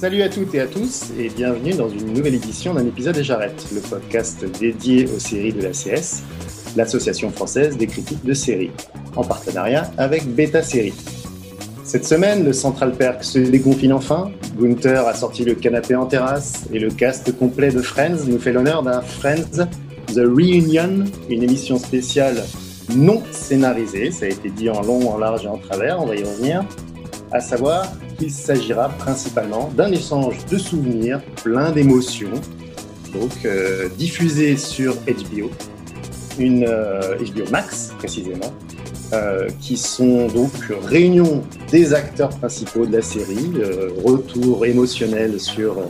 Salut à toutes et à tous et bienvenue dans une nouvelle édition d'un épisode et j'arrête, le podcast dédié aux séries de l'ACS, l'association française des critiques de séries, en partenariat avec Beta Série. Cette semaine, le Central Perk se déconfine enfin, Gunther a sorti le canapé en terrasse et le cast complet de Friends nous fait l'honneur d'un Friends The Reunion, une émission spéciale non scénarisée, ça a été dit en long, en large et en travers, on va y revenir, à savoir qu'il s'agira principalement d'un échange de souvenirs plein d'émotions, donc euh, diffusé sur HBO, une euh, HBO Max précisément, euh, qui sont donc réunion des acteurs principaux de la série, euh, retour émotionnel sur, euh,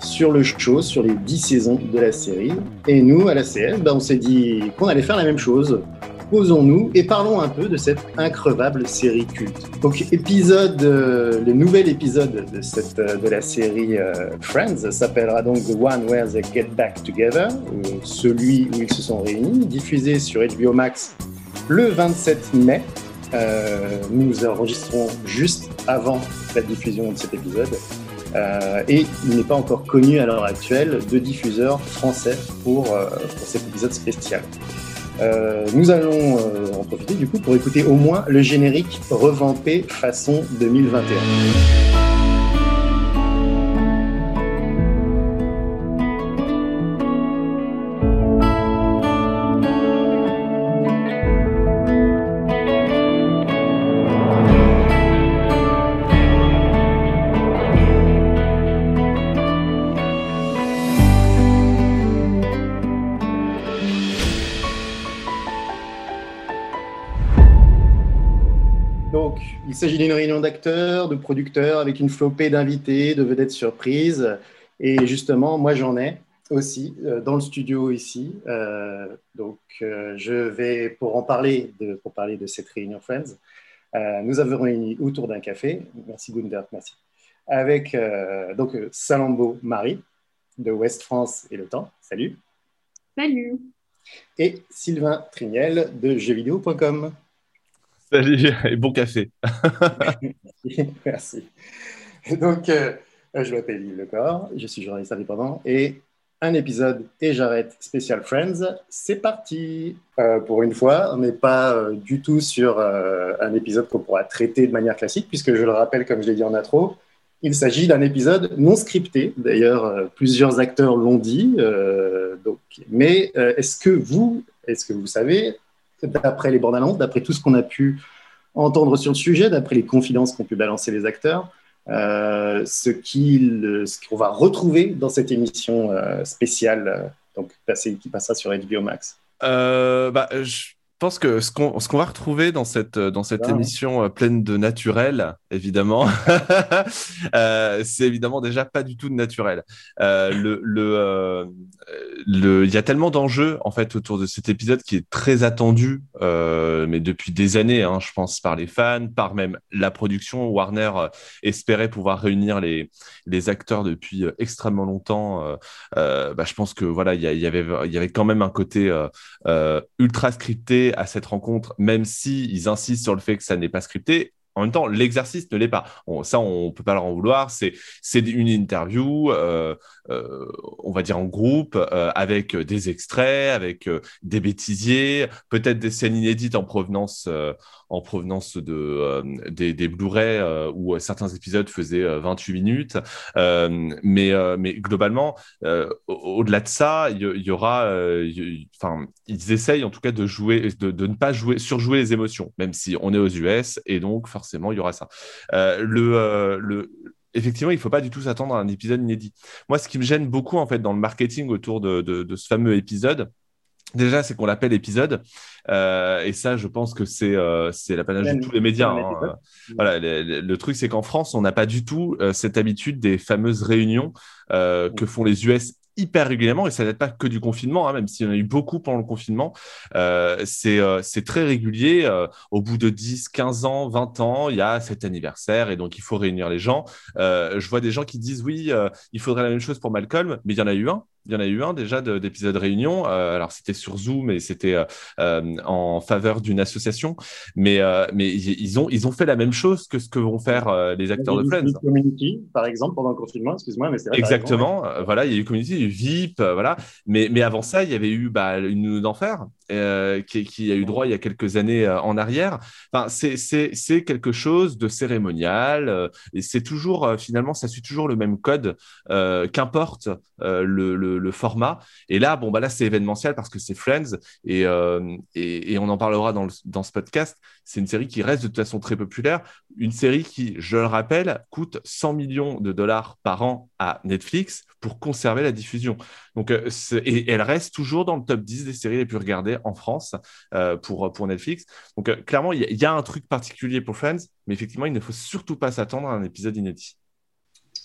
sur le show, sur les 10 saisons de la série. Et nous, à la CS, ben, on s'est dit qu'on allait faire la même chose. Posons-nous et parlons un peu de cette increvable série culte. Donc, épisode, euh, le nouvel épisode de, cette, euh, de la série euh, Friends s'appellera donc The One Where They Get Back Together, celui où ils se sont réunis, diffusé sur HBO Max le 27 mai. Nous enregistrons juste avant la diffusion de cet épisode. Et il n'est pas encore connu à l'heure actuelle de diffuseur français pour, pour cet épisode spécial. Euh, nous allons euh, en profiter du coup pour écouter au moins le générique revampé façon 2021. S'agit d'une réunion d'acteurs, de producteurs, avec une flopée d'invités, de vedettes surprises. Et justement, moi, j'en ai aussi euh, dans le studio ici. Euh, donc, euh, je vais, pour en parler, de, pour parler de cette réunion Friends, nous avons réuni autour d'un café. Merci Gundert, merci. Avec donc Salambo Marie de West France et Le Temps. Salut. Salut. Et Sylvain Trignel de jeuxvideo.com. Salut et bon café. Merci. Donc, euh, je m'appelle Yves Lecor, je suis journaliste indépendant et un épisode et j'arrête spécial Friends. C'est parti. Euh, pour une fois, on n'est pas euh, du tout sur un épisode qu'on pourra traiter de manière classique, puisque je le rappelle, comme je l'ai dit en intro, il s'agit d'un épisode non scripté. D'ailleurs, plusieurs acteurs l'ont dit. donc, mais est-ce que vous, est-ce que vous savez, d'après les bandes annonces, d'après tout ce qu'on a pu entendre sur le sujet, d'après les confidences qu'ont pu balancer les acteurs, euh, ce qu'on va retrouver dans cette émission euh, spéciale, euh, donc qui passera sur HBO Max. Bah, pense que ce qu'on va retrouver dans cette, dans cette Ah. émission euh, pleine de naturel, évidemment, euh, c'est évidemment déjà pas du tout de naturel. Euh, le, le, euh, le, il y a tellement d'enjeux en fait autour de cet épisode qui est très attendu, euh, mais depuis des années, hein, je pense, par les fans, par même la production. Warner euh, espérait pouvoir réunir les, les acteurs depuis euh, extrêmement longtemps. Euh, euh, bah, je pense que voilà, il y, avait, il y avait quand même un côté euh, euh, ultra scripté à cette rencontre, même si ils insistent sur le fait que ça n'est pas scripté. En même temps, l'exercice ne l'est pas. Ça, on peut pas leur en vouloir. C'est c'est une interview, euh, euh, on va dire en groupe, euh, avec des extraits, avec des bêtisiers, peut-être des scènes inédites en provenance, en provenance de des, Blu-ray où certains épisodes faisaient euh, 28 minutes. Mais mais globalement, au- au-delà de ça, il y, aura, enfin, ils essayent en tout cas de jouer, de, de ne pas jouer, surjouer les émotions, même si on est aux US et donc forcément il y aura ça. Euh, le, euh, le, effectivement, il faut pas du tout s'attendre à un épisode inédit. Moi, ce qui me gêne beaucoup en fait dans le marketing autour de, de, de ce fameux épisode. Déjà, c'est qu'on l'appelle épisode, euh, et ça, je pense que c'est euh, c'est l'apanage de tous les médias. Hein. Voilà, le, truc, c'est qu'en France, on n'a pas du tout euh, cette habitude des fameuses réunions que font les US hyper régulièrement, et ça n'aide pas que du confinement, hein, même s'il y en a eu beaucoup pendant le confinement. Euh, c'est euh, c'est très régulier. euh, au bout de 10, 15 ans, 20 ans, il y a cet anniversaire, et donc il faut réunir les gens. Je vois des gens qui disent oui, il faudrait la même chose pour Malcolm, mais il y en a eu un. Il y en a eu un déjà de- d'épisode réunion. Euh, alors c'était sur Zoom et c'était euh, euh, en faveur d'une association, mais mais ils ont ils ont fait la même chose que ce que vont faire les acteurs de Il y a eu Friends. Community, par exemple, pendant le confinement, excuse-moi, mais c'est Exactement. Voilà, il y a eu Community, il y a eu VIP, voilà. Mais, mais avant ça, il y avait eu bah, une d'enfer euh, qui, a eu droit il y a quelques années euh, en arrière. Enfin, c'est, quelque chose de cérémonial euh, et c'est toujours, finalement, ça suit toujours le même code, qu'importe le, le, format. Et là, bon, bah là, c'est événementiel parce que c'est Friends et, et, et on en parlera dans, dans ce podcast. C'est une série qui reste de toute façon très populaire. Une série qui, je le rappelle, coûte 100 millions de dollars par an à Netflix pour conserver la diffusion. Donc, c'est- et elle reste toujours dans le top 10 des séries les plus regardées en France euh, pour, Netflix. Donc, euh, clairement, il y, y a un truc particulier pour Friends, mais effectivement, il ne faut surtout pas s'attendre à un épisode inédit.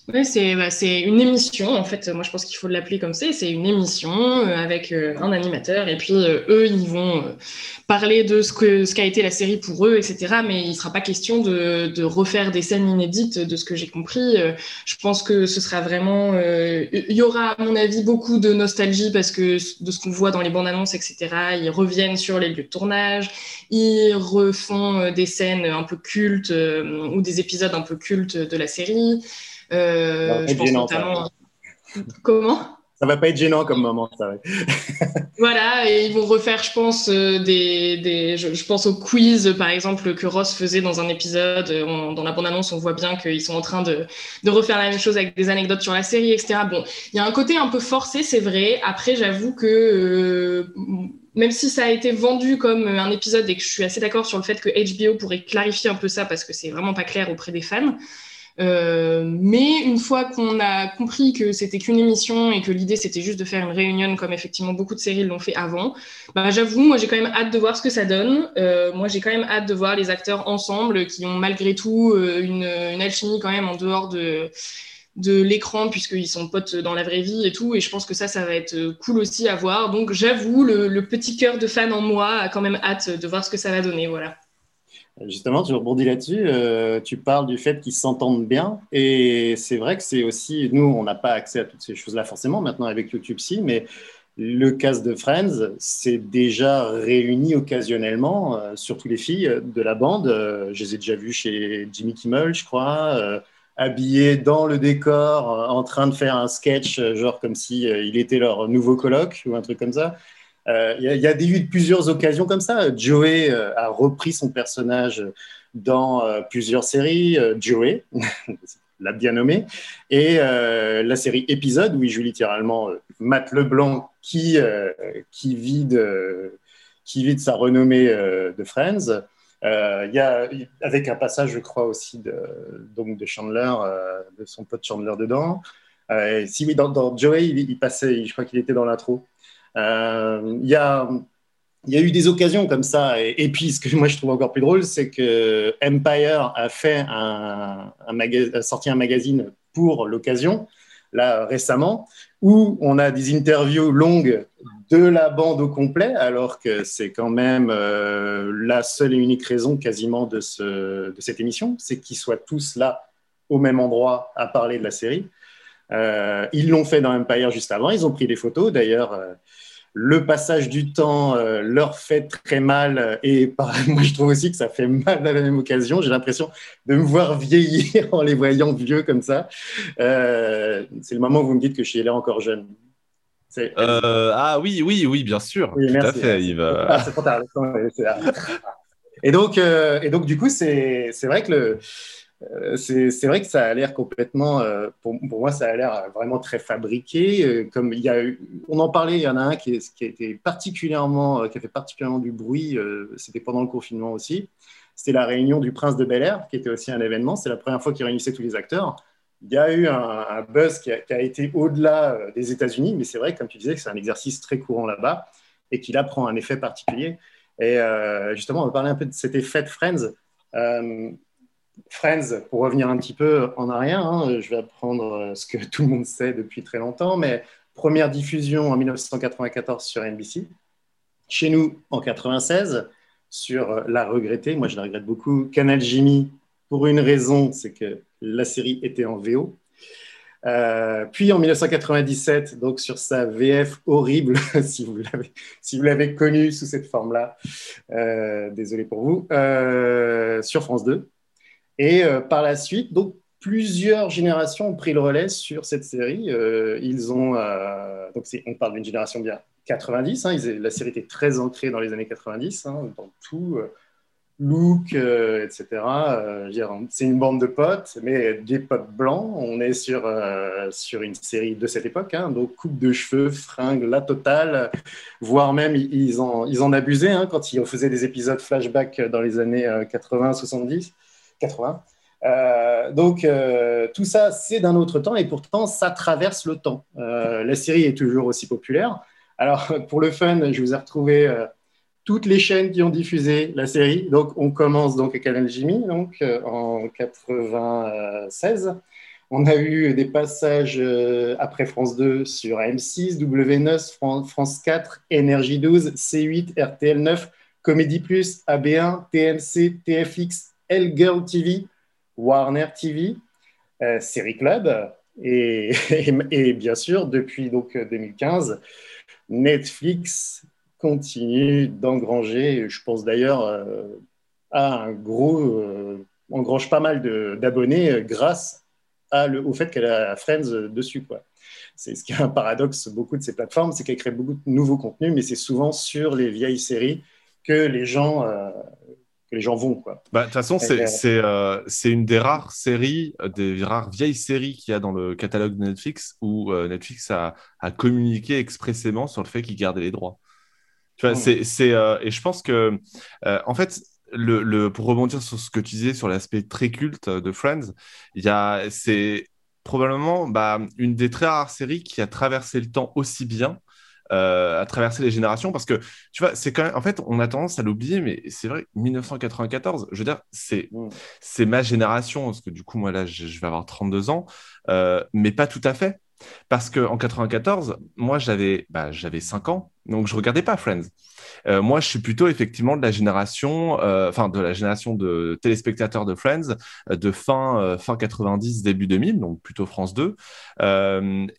Oui, c'est bah, une émission, en fait, moi je pense qu'il faut l'appeler comme ça, c'est une émission euh, avec euh, un animateur, et puis euh, eux, ils vont parler de ce que ce qu'a été la série pour eux, etc. Mais il ne sera pas question de, de refaire des scènes inédites, de ce que j'ai compris. Je pense que ce sera vraiment... Il y aura, à mon avis, beaucoup de nostalgie, parce que de ce qu'on voit dans les bandes annonces, etc., ils reviennent sur les lieux de tournage, ils refont des scènes un peu cultes, ou des épisodes un peu cultes de la série. Euh, Ça va je être pense gênant, notamment. Comment? Ça va pas être gênant comme moment, ça. ouais. Voilà, et ils vont refaire, je pense, euh, des, des je, je pense au quiz, par exemple, que Ross faisait dans un épisode. Euh, on- dans la bande-annonce, on voit bien qu'ils sont en train de, de refaire la même chose avec des anecdotes sur la série, etc. Bon, il y a un côté un peu forcé, c'est vrai. Après, j'avoue que euh, même si ça a été vendu comme un épisode et que je suis assez d'accord sur le fait que HBO pourrait clarifier un peu ça parce que c'est vraiment pas clair auprès des fans. Euh, mais une fois qu'on a compris que c'était qu'une émission et que l'idée c'était juste de faire une réunion comme effectivement beaucoup de séries l'ont fait avant, bah, j'avoue, moi j'ai quand même hâte de voir ce que ça donne. Euh, moi j'ai quand même hâte de voir les acteurs ensemble qui ont malgré tout euh, une, une alchimie quand même en dehors de de l'écran puisqu'ils sont potes dans la vraie vie et tout. Et je pense que ça ça va être cool aussi à voir. Donc j'avoue le, le petit cœur de fan en moi a quand même hâte de voir ce que ça va donner voilà Justement, tu rebondis là-dessus. euh, tu parles du fait qu'ils s'entendent bien. Et c'est vrai que c'est aussi. Nous, on n'a pas accès à toutes ces choses-là forcément maintenant avec YouTube, si, mais le cast de Friends s'est déjà réuni occasionnellement, euh, surtout les filles de la bande. Euh, je les ai déjà vues chez Jimmy Kimmel, je crois, euh, habillées dans le décor, euh, en train de faire un sketch, euh, genre comme si euh, il était leur nouveau coloc ou un truc comme ça. Euh, Il y, a- eu plusieurs occasions comme ça. Joey euh, a repris son personnage dans euh, plusieurs séries. Joey, l'a bien nommé. Et la série épisode, où il joue littéralement euh, Matt Leblanc qui, vide, sa renommée de Friends. Il y a, avec un passage, je crois, aussi de, donc de Chandler, de son pote Chandler dedans. Si oui, dans, Joey, il passait, je crois qu'il était dans l'intro. Euh, Il y, a, il y a eu des occasions comme ça. Et, puis, ce que moi je trouve encore plus drôle, c'est que Empire a fait un, a sorti un magazine pour l'occasion, là récemment, où on a des interviews longues de la bande au complet, alors que c'est quand même euh, la seule et unique raison quasiment de, ce, de cette émission, c'est qu'ils soient tous là au même endroit à parler de la série. Euh, ils l'ont fait dans Empire juste avant, ils ont pris des photos. D'ailleurs, euh, le passage du temps euh, leur fait très mal et par- moi je trouve aussi que ça fait mal à la même occasion. J'ai l'impression de me voir vieillir en les voyant vieux comme ça. C'est le moment où vous me dites que je suis là encore jeune. Ah oui, oui, oui, bien sûr. Oui, Tout merci. à fait, Yves. Ah, c'est trop tard. Et donc, et donc, du coup, c'est c'est vrai que le, c'est c'est vrai que ça a l'air complètement, euh, pour, moi, ça a l'air vraiment très fabriqué. euh, Comme il y a on en parlait, il y en a un qui, est- a particulièrement, euh, qui a fait particulièrement du bruit. euh, C'était pendant le confinement aussi. C'était la réunion du Prince de Bel Air, qui était aussi un événement. C'est la première fois qu'il réunissait tous les acteurs. Il y a eu un, buzz qui a, été au-delà euh, des États-Unis, mais c'est vrai, comme tu disais, que c'est un exercice très courant là-bas et qui là prend un effet particulier. Et euh, justement, on va parler un peu de cet effet de Friends. Euh, Friends, pour revenir un petit peu en arrière, hein, je vais apprendre euh, ce que tout le monde sait depuis très longtemps, mais Première diffusion en 1994 sur NBC. Chez nous, en 96, sur la regrettée, moi je la regrette beaucoup, Canal Jimmy, pour une raison, c'est que la série était en VO. Euh, puis en 1997, donc sur sa VF horrible, si vous l'avez si vous l'avez connue sous cette forme-là, euh, désolé pour vous, euh, sur France 2. Et par la suite, donc plusieurs générations ont pris le relais sur cette série. ils ont donc on parle d'une génération bien 90. Hein, la série était très ancrée dans les années 90, hein, dans tout look, euh, etc. Euh, c'est une bande de potes, mais des potes blancs. On est sur, euh, sur une série de cette époque, hein, donc coupe de cheveux, fringues, la totale, voire même ils en, ils en abusaient hein, quand ils faisaient des épisodes flashback dans les années 80, 70, 80. donc tout ça, c'est d'un autre temps et pourtant ça traverse le temps. la série est toujours aussi populaire. Alors pour le fun, je vous ai retrouvé toutes les chaînes qui ont diffusé la série. Donc, on commence donc à Canal Jimmy, donc euh, en 96. On a eu des passages euh, après France 2 sur AM6, W9, France 4, Énergie 12, C8, RTL 9, Comédie Plus, AB1, TMC, TFX, L Girl TV, Warner TV, euh, Série Club et, bien sûr depuis donc 2015 Netflix continue d'engranger, je pense d'ailleurs euh, à un gros, euh, engrange pas mal d'abonnés euh, grâce au fait qu'elle a Friends dessus. Quoi. C'est ce qui est un paradoxe, beaucoup de ces plateformes, c'est qu'elles créent beaucoup de nouveaux contenus, mais c'est souvent sur les vieilles séries que les gens, que les gens vont. Bah, de toute façon, c'est c'est une des rares séries, des rares vieilles séries qu'il y a dans le catalogue de Netflix où Netflix a, a communiqué expressément sur le fait qu'il gardait les droits. Tu c'est, euh, et je pense que, euh, en fait, le, pour rebondir sur ce que tu disais sur l'aspect très culte de Friends, c'est probablement bah, une des très rares séries qui a traversé le temps aussi bien. Euh, à traverser les générations parce que tu vois c'est quand même en fait on a tendance à l'oublier mais c'est vrai 1994 je veux dire c'est mm. c'est ma génération parce que du coup moi là je, je vais avoir 32 ans mais pas tout à fait parce qu'en 94, moi, j'avais bah, 5 ans, donc je regardais pas Friends. Euh, moi, je suis plutôt effectivement de la génération, euh, enfin de la génération de téléspectateurs de Friends euh, de fin fin 90, début 2000, donc plutôt France 2.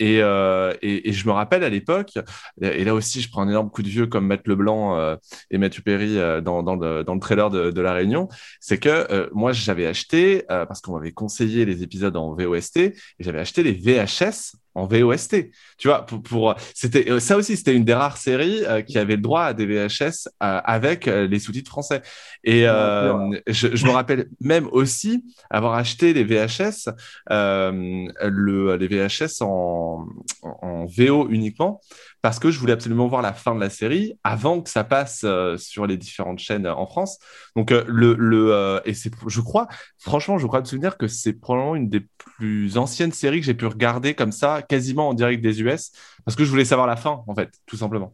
Et, et, je me rappelle à l'époque, et là aussi, je prends un énorme coup de vieux comme Matt Leblanc et Mathieu Perry dans, dans, le, dans, le, trailer de, de La Réunion, c'est que moi, j'avais acheté parce qu'on m'avait conseillé les épisodes en VOST et j'avais acheté les VHS en VOST. Tu vois, pour, pour c'était ça aussi, c'était une des rares séries qui avait le droit à des VHS euh, avec les sous-titres français. Et je, je, me rappelle même aussi avoir acheté les VHS, le, les VHS en, en VO uniquement parce que je voulais absolument voir la fin de la série avant que ça passe sur les différentes chaînes en France. Donc le, le et c'est je crois franchement je crois me souvenir que c'est probablement une des plus anciennes séries que j'ai pu regarder comme ça quasiment en direct des US parce que je voulais savoir la fin en fait tout simplement.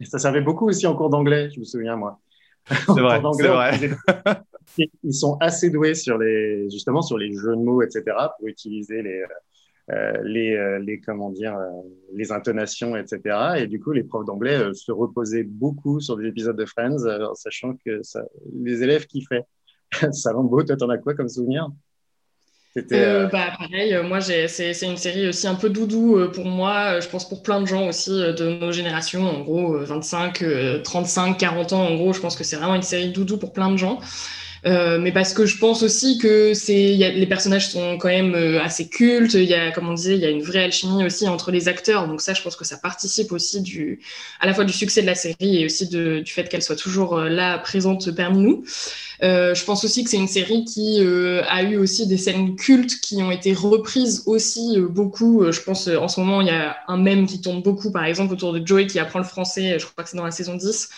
Et ça servait beaucoup aussi en cours d'anglais, je me souviens moi. C'est vrai, c'est vrai. Ils sont assez doués sur les justement sur les jeux de mots etc pour utiliser les euh, les, euh, les, comment dire, euh, les intonations, etc. Et du coup, les profs d'anglais se reposaient beaucoup sur des épisodes de Friends, en sachant que ça, les élèves kiffaient. Salambo, toi, t'en as quoi comme souvenir? Euh, bah, pareil, moi c'est une série aussi un peu doudou pour moi, je pense pour plein de gens aussi de nos générations, en gros 25, 35, 40 ans, en gros, je pense que c'est vraiment une série doudou pour plein de gens. Euh, mais parce que je pense aussi que c'est, les personnages sont quand même euh, assez cultes. Il y a, comme on disait, il y a une vraie alchimie aussi entre les acteurs. Donc ça, je pense que ça participe aussi du, à la fois du succès de la série et aussi de, du fait qu'elle soit toujours euh, là, présente parmi nous. Euh, je pense aussi que c'est une série qui euh, a eu aussi des scènes cultes qui ont été reprises aussi beaucoup. je pense en ce moment, il y a un mème qui tourne beaucoup, par exemple, autour de Joey qui apprend le français. Je crois que c'est dans la saison 10.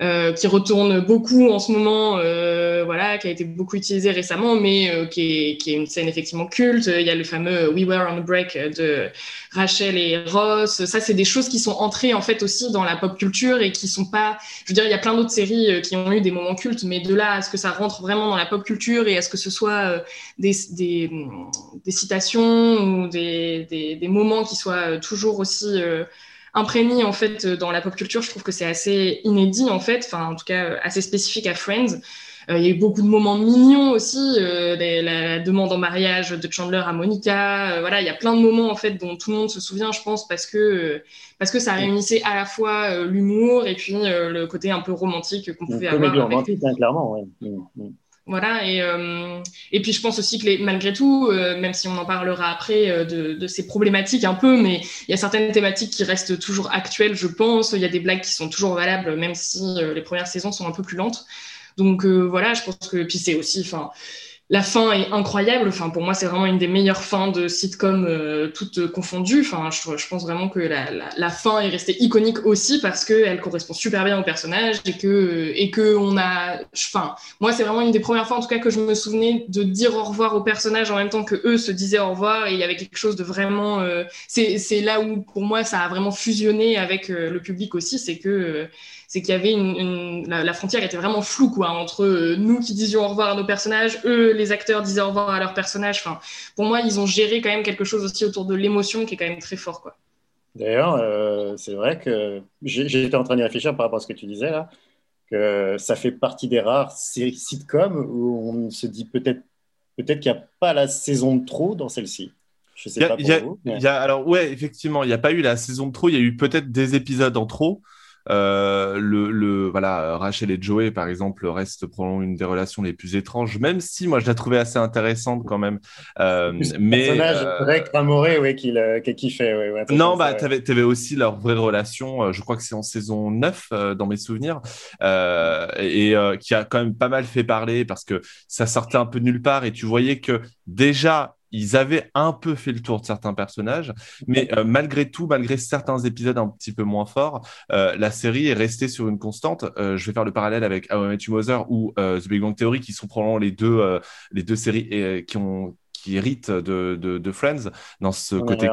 Euh, qui retourne beaucoup en ce moment, euh, voilà, qui a été beaucoup utilisé récemment, mais euh, qui, est, qui, est, une scène effectivement culte. Il y a le fameux We Were on a Break de Rachel et Ross. Ça, c'est des choses qui sont entrées en fait aussi dans la pop culture et qui sont pas. Je veux dire, il y a plein d'autres séries qui ont eu des moments cultes, mais de là à ce que ça rentre vraiment dans la pop culture et à ce que ce soit des, des, des citations ou des, des, des, moments qui soient toujours aussi imprégné en fait dans la pop culture. Je trouve que c'est assez inédit en fait, enfin en tout cas assez spécifique à Friends. Euh, il y a eu beaucoup de moments mignons aussi, euh, la, demande en mariage de Chandler à Monica. Euh, voilà, il y a plein de moments en fait dont tout le monde se souvient, je pense, parce que parce que ça réunissait à la fois l'humour et puis le côté un peu romantique qu'on pouvait avoir. romantique, hein, clairement. Ouais. Mm, mm. Voilà, et, euh, et puis je pense aussi que les, malgré tout, euh, même si on en parlera après euh, de, de, ces problématiques un peu, mais il y a certaines thématiques qui restent toujours actuelles, je pense. Il y a des blagues qui sont toujours valables, même si les premières saisons sont un peu plus lentes. Donc voilà, je pense que puis c'est aussi, enfin, la fin est incroyable. Enfin, pour moi, c'est vraiment une des meilleures fins de sitcom euh, toutes confondues. Enfin, je, pense vraiment que la, fin est restée iconique aussi parce qu'elle correspond super bien au personnage et que et que on a. Enfin, moi, c'est vraiment une des premières fois, en tout cas, que je me souvenais de dire au revoir au personnage en même temps que eux se disaient au revoir. Et il y avait quelque chose de vraiment. Euh, c'est là où, pour moi, ça a vraiment fusionné avec euh, le public aussi. C'est que c'est qu'il y avait une, la, frontière était vraiment floue quoi entre euh, nous qui disions au revoir à nos personnages, eux les acteurs disaient au revoir à leurs personnages. Enfin, pour moi, ils ont géré quand même quelque chose aussi autour de l'émotion qui est quand même très fort quoi. D'ailleurs, euh, c'est vrai que j'étais en train d'y réfléchir par rapport à ce que tu disais là, que ça fait partie des rares séries sitcoms où on se dit peut-être peut-être qu'il n'y a pas la saison de trop dans celle-ci. Je sais pas pour vous. Y a, alors ouais, effectivement, il n'y a pas eu la saison de trop. Il y a eu peut-être des épisodes en trop. Euh, le, le, voilà, Rachel et Joey, par exemple, restent probablement une des relations les plus étranges, même si moi je la trouvais assez intéressante quand même. Euh, mais personnage euh, Greg Ramoré, ouais, qu'il qu kiffait. Ouais, ouais, non, bah, tu avais, aussi leur vraie relation, je crois que c'est en saison 9 euh, dans mes souvenirs, et qui a quand même pas mal fait parler parce que ça sortait un peu de nulle part et tu voyais que déjà ils avaient un peu fait le tour de certains personnages, mais euh, malgré tout, malgré certains épisodes un petit peu moins forts, euh, la série est restée sur une constante. Euh, je vais faire le parallèle avec How I Met You Mother ou The Big Bang Theory, qui sont probablement les deux, les deux séries qui ont qui héritent de, de, Friends dans ce côté.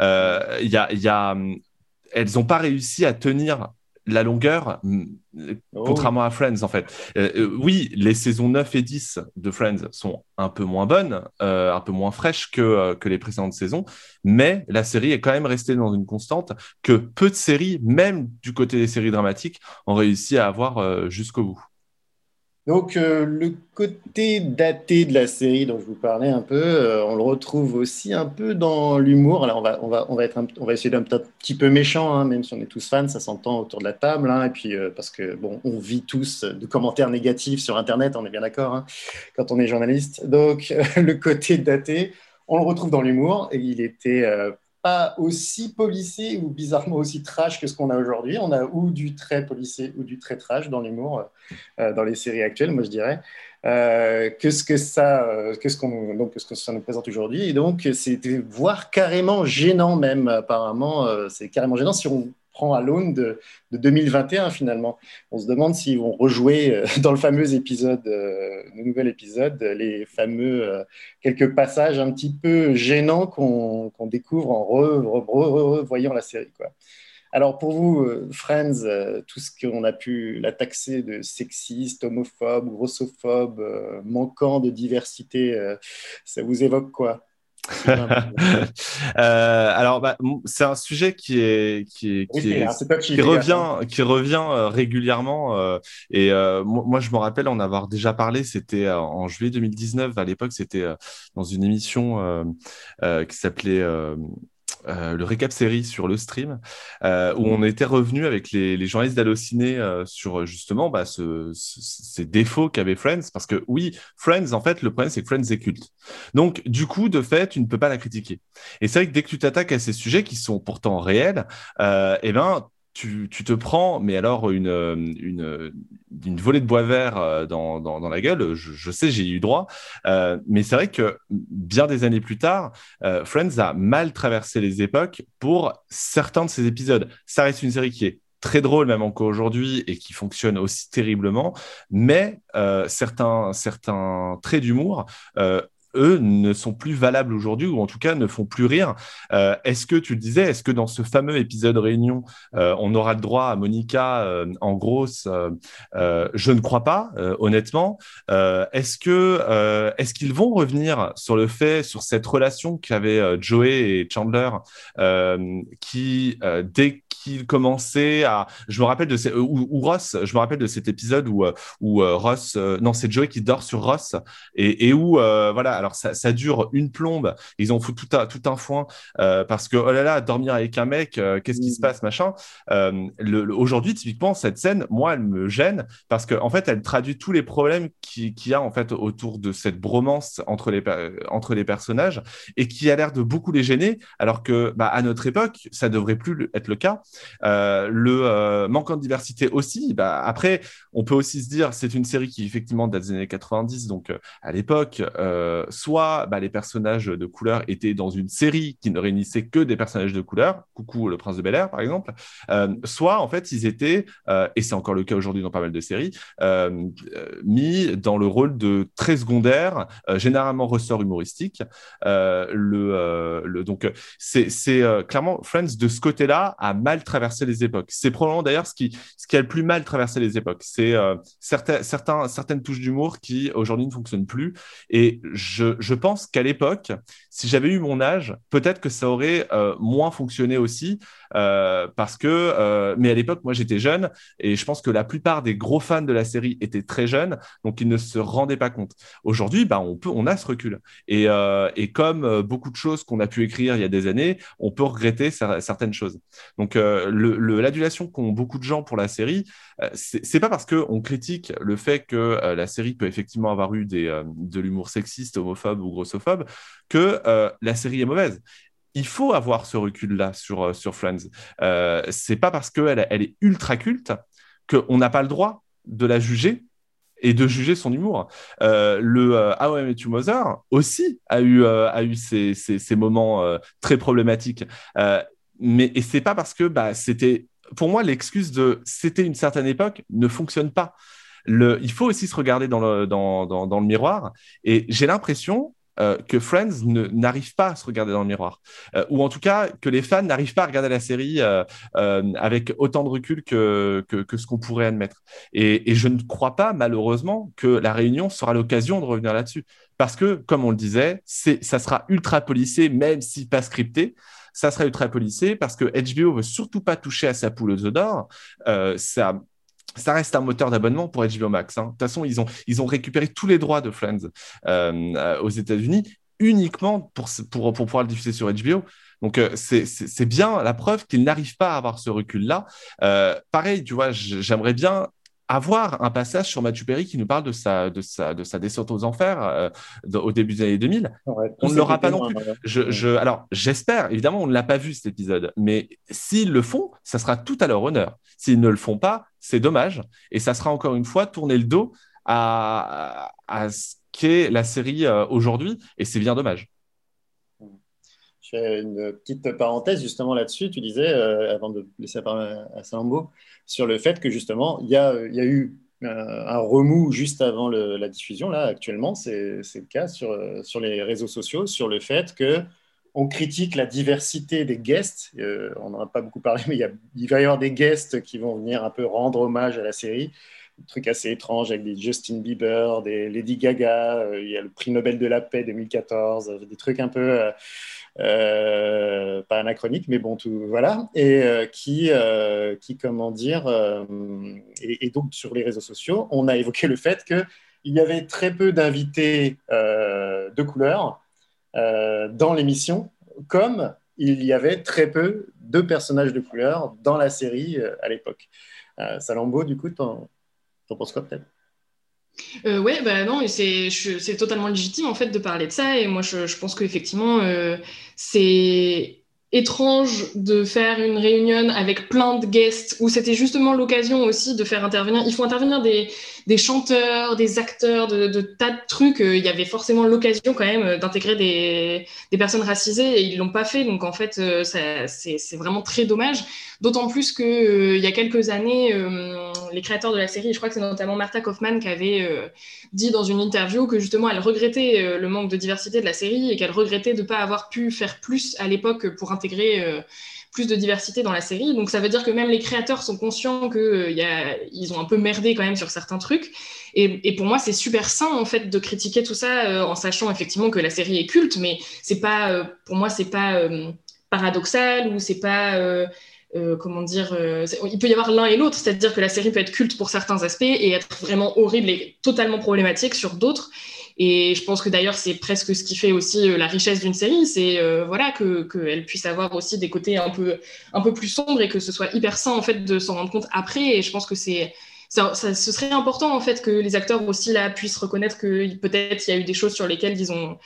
Il y a, y a, elles n'ont pas réussi à tenir la longueur, oh. contrairement à Friends, en fait. Euh, euh, oui, les saisons 9 et 10 de Friends sont un peu moins bonnes, euh, un peu moins fraîches que, que les précédentes saisons, mais la série est quand même restée dans une constante que peu de séries, même du côté des séries dramatiques, ont réussi à avoir jusqu'au bout. Donc euh, le côté daté de la série dont je vous parlais un peu, euh, on le retrouve aussi un peu dans l'humour. Alors on va, on va, être on va essayer d'être un petit peu méchant, hein, même si on est tous fans, ça s'entend autour de la table. Hein, et puis euh, parce que bon, on vit tous de commentaires négatifs sur Internet, on est bien d'accord, hein, quand on est journaliste. Donc le côté daté, on le retrouve dans l'humour et il était pas aussi policé ou bizarrement aussi trash que ce qu'on a aujourd'hui. On a ou du très policé ou du très trash dans l'humour, euh, dans les séries actuelles, moi je dirais, euh, que ce que ça, euh, que ce qu'on, donc ce que ça nous présente aujourd'hui. Et donc c'était voire carrément gênant même apparemment. c'est carrément gênant si on prend à l'aune de, 2021 finalement. On se demande s'ils vont rejouer euh, dans le fameux épisode, euh, le nouvel épisode, les fameux euh, quelques passages un petit peu gênants qu'on découvre en revoyant la série. Alors pour vous, Friends, tout ce qu'on a pu la taxer de sexiste, homophobe, grossophobe, manquant de diversité, ça vous évoque quoi? euh, alors, bah, c'est un sujet qui est qui, qui, revient qui revient euh, régulièrement. Euh, et moi, je me rappelle en avoir déjà parlé. C'était en juillet 2019. À l'époque, c'était dans une émission qui s'appelait euh, le récap série sur le stream, euh, où on était revenu avec les, les journalistes d'Allociné euh, sur justement bah, ce, ces défauts qu'avait Friends. Parce que oui, Friends, en fait, le problème, c'est que Friends est culte. Donc, du coup, de fait, tu ne peux pas la critiquer. Et c'est vrai que dès que tu t'attaques à ces sujets qui sont pourtant réels, eh ben, tu, te prends, mais alors une, euh, une, une volée de bois vert euh, dans, dans, la gueule. Je, sais, j'ai eu droit. Euh, mais c'est vrai que bien des années plus tard, Friends a mal traversé les époques pour certains de ses épisodes. Ça reste une série qui est très drôles même encore aujourd'hui et qui fonctionnent aussi terriblement, mais certains, certains traits d'humour eux ne sont plus valables aujourd'hui ou en tout cas ne font plus rire. Euh, est-ce que tu le disais, est-ce que dans ce fameux épisode réunion, euh, on aura le droit à Monica euh, en grosse Je ne crois pas, honnêtement. est-ce que est-ce qu'ils vont revenir sur le fait, sur cette relation qu'avaient Joey et Chandler, qui dès qu'il commençait à. Je me rappelle de ces... ou, Ross, je me rappelle de cet épisode où, euh, où euh, Ross. Euh, non, c'est Joey qui dort sur Ross et, et où, voilà, alors ça, ça, dure une plombe. Ils ont foutu tout un, tout un foin parce que, oh là là, dormir avec un mec, qu'est-ce qui se mm. passe, machin. Aujourd'hui, typiquement, cette scène, moi, elle me gêne parce qu'en en fait, elle traduit tous les problèmes qu'il qui y a en fait autour de cette bromance entre les, entre les personnages et qui a l'air de beaucoup les gêner, alors que, bah, à notre époque, ça devrait plus être le cas. Euh, le euh, manquant de diversité aussi. Bah, après, on peut aussi se dire, c'est une série qui effectivement date des années 90, donc euh, à l'époque, soit bah, les personnages de couleur étaient dans une série qui ne réunissait que des personnages de couleur, coucou le prince de Bel Air par exemple, soit en fait ils étaient, et c'est encore le cas aujourd'hui dans pas mal de séries, mis dans le rôle de très secondaire, généralement ressort humoristique. le, donc c'est clairement Friends de ce côté-là a mal traverser les époques. C'est probablement d'ailleurs ce qui, ce qui a le plus mal traversé les époques. C'est euh, certains, certaines touches d'humour qui aujourd'hui ne fonctionnent plus. Et je, je pense qu'à l'époque, si j'avais eu mon âge, peut-être que ça aurait euh, moins fonctionné aussi. Euh, parce que, mais à l'époque, moi j'étais jeune et je pense que la plupart des gros fans de la série étaient très jeunes, donc ils ne se rendaient pas compte. Aujourd'hui, bah, on, on a ce recul. Et, et comme beaucoup de choses qu'on a pu écrire il y a des années, on peut regretter certaines choses. Donc, l'adulation qu'ont beaucoup de gens pour la série, euh, c'est pas parce qu'on critique le fait que euh, la série peut effectivement avoir eu euh, de l'humour sexiste, homophobe ou grossophobe que la série est mauvaise il faut avoir ce recul-là sur, sur Friends. Euh, c'est pas parce qu'elle elle est ultra culte qu'on n'a pas le droit de la juger et de juger son humour. le How I Met Your Mother aussi a eu, a eu ces, ces moments très problématiques mais et c'est pas parce que bah, c'était pour moi l'excuse de c'était une certaine époque ne fonctionne pas. Il faut aussi se regarder dans le, miroir et j'ai l'impression euh, que Friends n'arrive pas à se regarder dans le miroir, euh, ou en tout cas que les fans n'arrivent pas à regarder la série euh, avec autant de recul que, que, que ce qu'on pourrait admettre. Et, et, je ne crois pas, malheureusement, que la réunion sera l'occasion de revenir là-dessus. Parce que, comme on le disait, ça sera ultra policé, même si pas scripté ça sera ultra policé parce que HBO veut surtout pas toucher à sa poule aux d'or. Euh, ça, ça reste un moteur d'abonnement pour HBO Max. Hein. De toute façon, ils ont, ils ont récupéré tous les droits de Friends euh, euh, aux États-Unis uniquement pour, pour, pour pouvoir le diffuser sur HBO. Donc, c'est bien la preuve qu'ils n'arrivent pas à avoir ce recul-là. pareil, tu vois, j'aimerais bien avoir un passage sur Mathieu Perry qui nous parle de sa, de sa, de sa descente aux enfers euh, au début des années 2000. on ne l'aura pas non plus. Je, je, alors, j'espère, évidemment, on ne l'a pas vu cet épisode, mais s'ils le font, ça sera tout à leur honneur. S'ils ne le font pas, c'est dommage. Et ça sera encore une fois tourner le dos à, à ce qu'est la série euh, aujourd'hui, et c'est bien dommage. Je fais une petite parenthèse justement là-dessus. Tu disais, euh, avant de laisser la parole à Salambo, sur le fait que justement, il y a, y a eu euh, un remous juste avant la diffusion. Là, actuellement, c'est le cas sur, sur les réseaux sociaux, sur le fait que on critique la diversité des guests. Euh, on n'en a pas beaucoup parlé, mais il, il, va y avoir des guests qui vont venir un peu rendre hommage à la série. Des trucs assez étranges avec des Justin Bieber, des Lady Gaga, il y a le prix Nobel de la paix 2014, des trucs un peu euh, pas anachronique, mais bon, tout, voilà, et euh, qui, euh, qui, comment dire, et, donc sur les réseaux sociaux, on a évoqué le fait qu'il y avait très peu d'invités de couleur dans l'émission, comme il y avait très peu de personnages de couleur dans la série à l'époque. Salambo, du coup, t'en penses quoi peut-être? Euh, ouais, bah non, c'est totalement légitime en fait de parler de ça. Et moi, je, pense qu'effectivement, euh, c'est étrange de faire une réunion avec plein de guests où c'était justement l'occasion aussi de faire intervenir. Il faut intervenir des, chanteurs, des acteurs, de, tas de trucs. Euh, il y avait forcément l'occasion quand même d'intégrer des, personnes racisées et ils l'ont pas fait. Donc en fait, euh, c'est vraiment très dommage. D'autant plus que euh, il y a quelques années, les créateurs de la série, je crois que c'est notamment Martha Kaufman qui avait dit dans une interview que justement elle regrettait le manque de diversité de la série et qu'elle regrettait de ne pas avoir pu faire plus à l'époque pour intégrer euh, plus de diversité dans la série. Donc ça veut dire que même les créateurs sont conscients qu'ils euh, ont un peu merdé quand même sur certains trucs. Et, pour moi, c'est super sain en fait de critiquer tout ça euh, en sachant effectivement que la série est culte, mais c'est pas, pour moi, c'est pas paradoxal ou c'est pas comment dire, il peut y avoir l'un et l'autre, c'est-à-dire que la série peut être culte pour certains aspects et être vraiment horrible et totalement problématique sur d'autres. Et je pense que d'ailleurs, c'est presque ce qui fait aussi euh, la richesse d'une série, c'est euh, voilà que qu'elle puisse avoir aussi des côtés un peu un peu plus sombres et que ce soit hyper sain en fait de s'en rendre compte après. Et je pense que c'est ça, ce serait important en fait que les acteurs aussi là puissent reconnaître que peut-être il y a eu des choses sur lesquelles ils ont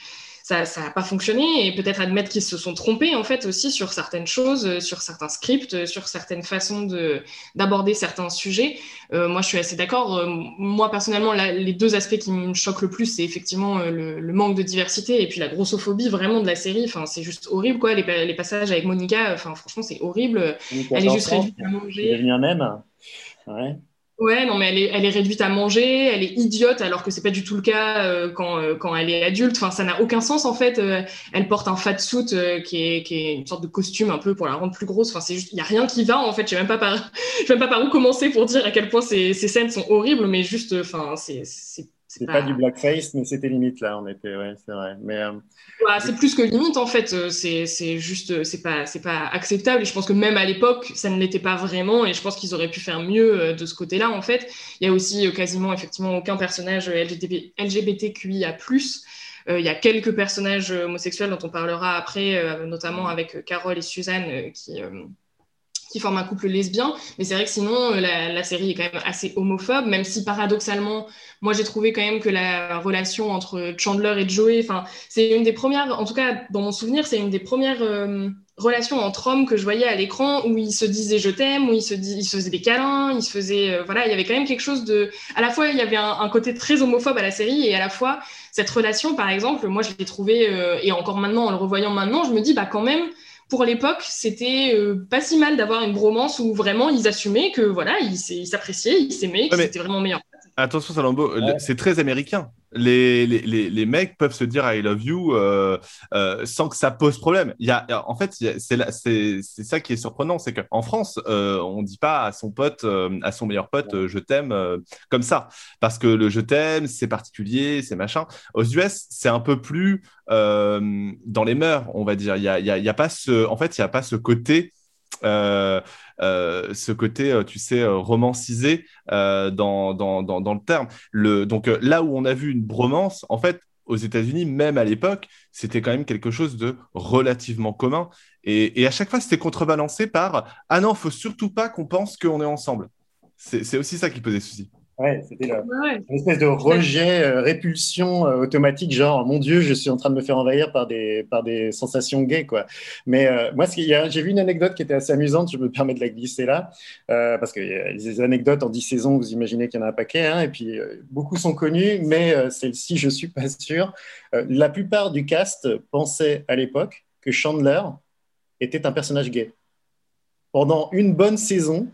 ça n'a pas fonctionné et peut-être admettre qu'ils se sont trompés en fait aussi sur certaines choses, euh, sur certains scripts, euh, sur certaines façons de d'aborder certains sujets. Euh, moi, je suis assez d'accord. moi, personnellement, les deux aspects qui me choquent le plus, c'est effectivement le, manque de diversité et puis la grossophobie vraiment de la série. Enfin, c'est juste horrible quoi. Les, les passages avec Monica, enfin, franchement, c'est horrible. Elle est juste réduite à manger. Elle même. Ouais. Ouais, non, mais elle est, elle est réduite à manger, elle est idiote, alors que c'est pas du tout le cas euh, quand, euh, quand elle est adulte. Enfin, ça n'a aucun sens en fait. Euh, elle porte un fat suit qui, est, qui est une sorte de costume un peu pour la rendre plus grosse. Enfin, c'est juste, il y a rien qui va en fait. Je sais même pas par, je sais même pas par où commencer pour dire à quel point ces, ces scènes sont horribles, mais juste, enfin, c'est c'est pas... du blackface, mais c'était limite là, on était, ouais, c'est vrai. Mais euh, c'est plus que limite en fait. Euh, c'est juste, euh, c'est pas, c'est pas acceptable. Et je pense que même à l'époque, ça ne l'était pas vraiment. Et je pense qu'ils auraient pu faire mieux de ce côté-là en fait. Il y a aussi quasiment effectivement aucun personnage LGBTQIA+. Il y a quelques personnages homosexuels dont on parlera après, notamment avec Carole et Suzanne qui qui forment un couple lesbien. Mais c'est vrai que sinon, euh, la, série est quand même assez homophobe, même si paradoxalement, moi j'ai trouvé quand même que la relation entre Chandler et Joey, enfin, c'est une des premières, en tout cas dans mon souvenir, c'est une des premières euh, relations entre hommes que je voyais à l'écran où ils se disaient je t'aime, où ils se, se faisaient des câlins, ils se faisaient, euh, voilà, il y avait quand même quelque chose de, à la fois il y avait un, côté très homophobe à la série et à la fois cette relation, par exemple, moi je l'ai trouvé, et encore maintenant en le revoyant maintenant, je me dis bah quand même pour l'époque, c'était euh, pas si mal d'avoir une bromance où vraiment ils assumaient que voilà, ils s'appréciaient, ils s'aimaient, que c'était vraiment meilleur. Attention, Salambo, c'est très américain. Les, les, les, mecs peuvent se dire I love you euh, euh, sans que ça pose problème. Il y a, en fait, c'est ça qui est surprenant, c'est qu'en France, euh, on ne dit pas à son pote, à son meilleur pote, je t'aime comme ça, parce que le je t'aime, c'est particulier, c'est machin. Aux US, c'est un peu plus dans les mœurs, on va dire. Il y a, y a, pas ce, en fait, il y a pas ce côté euh, euh, ce côté, euh, tu sais, romancisé dans, dans, dans, le terme. Le, donc là où on a vu une bromance, en fait, aux États-Unis, même à l'époque, c'était quand même quelque chose de relativement commun. Et, à chaque fois, c'était contrebalancé par Ah non, faut surtout pas qu'on pense qu'on est ensemble. C'est aussi ça qui posait souci. Ouais, c'était une espèce de rejet, euh, répulsion euh, automatique, genre mon Dieu, je suis en train de me faire envahir par des, par des sensations gays, quoi. Mais euh, moi, j'ai vu une anecdote qui était assez amusante, je me permets de la glisser là, parce que les anecdotes en 10 saisons, vous imaginez qu'il y en a un paquet, hein, et puis beaucoup sont connues, mais celle-ci, je suis pas sûr. la plupart du cast pensait à l'époque que Chandler était un personnage gay. Pendant une bonne saison,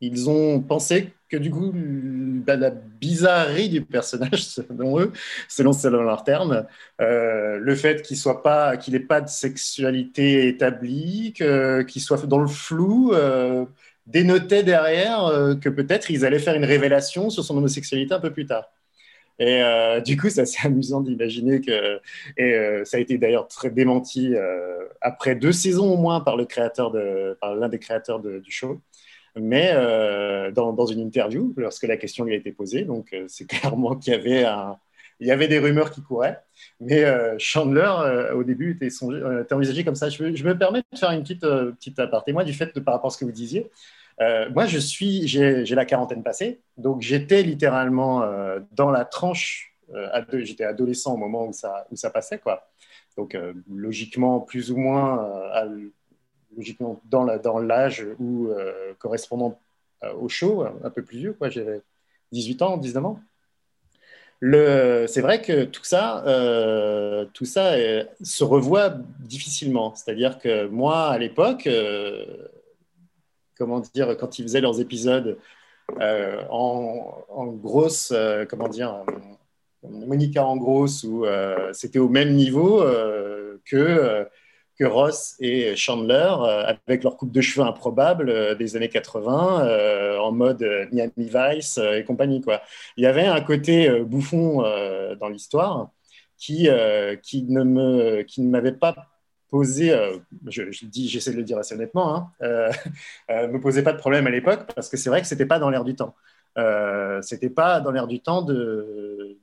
ils ont pensé que du coup, bah, la bizarrerie du personnage, selon eux, selon, selon leurs termes, euh, le fait qu'il soit pas, qu'il n'ait pas de sexualité établie, qu'il soit dans le flou, euh, dénotait derrière euh, que peut-être ils allaient faire une révélation sur son homosexualité un peu plus tard. Et du coup, c'est assez amusant d'imaginer que, et ça a été d'ailleurs très démenti après deux saisons au moins par le de, par l'un des créateurs du show mais euh, dans, une interview, lorsque la question lui a été posée, donc euh, c'est clairement qu'il y avait des rumeurs qui couraient, mais euh, Chandler, au début, était, envisagé comme ça. Je, je, me permets de faire une petite, petite aparté, moi, du fait de par rapport à ce que vous disiez. moi, je suis, j'ai la quarantaine passée, donc j'étais littéralement dans la tranche, j'étais adolescent au moment où ça, où ça passait, quoi. Donc, logiquement, plus ou moins logiquement dans dans l'âge ou euh, correspondant euh, au show, un peu plus vieux, quoi. J'avais 18 ans, 19 ans. C'est vrai que tout ça, euh, tout ça euh, se revoit difficilement. C'est-à-dire que moi, à l'époque, comment dire, quand ils faisaient leurs épisodes en, en grosse, comment dire, Monica en grosse, où c'était au même niveau que, que Ross et Chandler, euh, avec leur coupe de cheveux improbable euh, des années 80, euh, en mode Miami Vice et compagnie. Quoi. Il y avait un côté bouffon dans l'histoire qui, ne qui ne m'avait pas posé, je, dis, j'essaie de le dire assez honnêtement, hein, euh, me posait pas de problème à l'époque parce que c'est vrai que c'était pas dans l'air du temps. Euh, c'était pas dans l'air du temps de,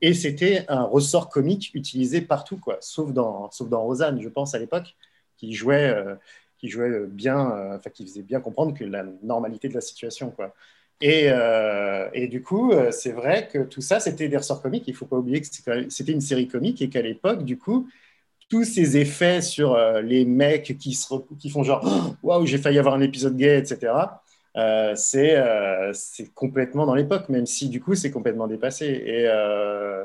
et c'était un ressort comique utilisé partout quoi, sauf dans sauf dans Rosanne, je pense à l'époque, qui jouait euh, qui jouait bien, euh, qui faisait bien comprendre que la normalité de la situation quoi. Et, euh, et du coup, euh, c'est vrai que tout ça, c'était des ressorts comiques. Il faut pas oublier que c'était une série comique et qu'à l'époque, du coup, tous ces effets sur euh, les mecs qui, se qui font genre waouh, j'ai failli avoir un épisode gay, etc. euh, c'est euh, c'est complètement dans l'époque, même si du coup c'est complètement dépassé. Et, euh,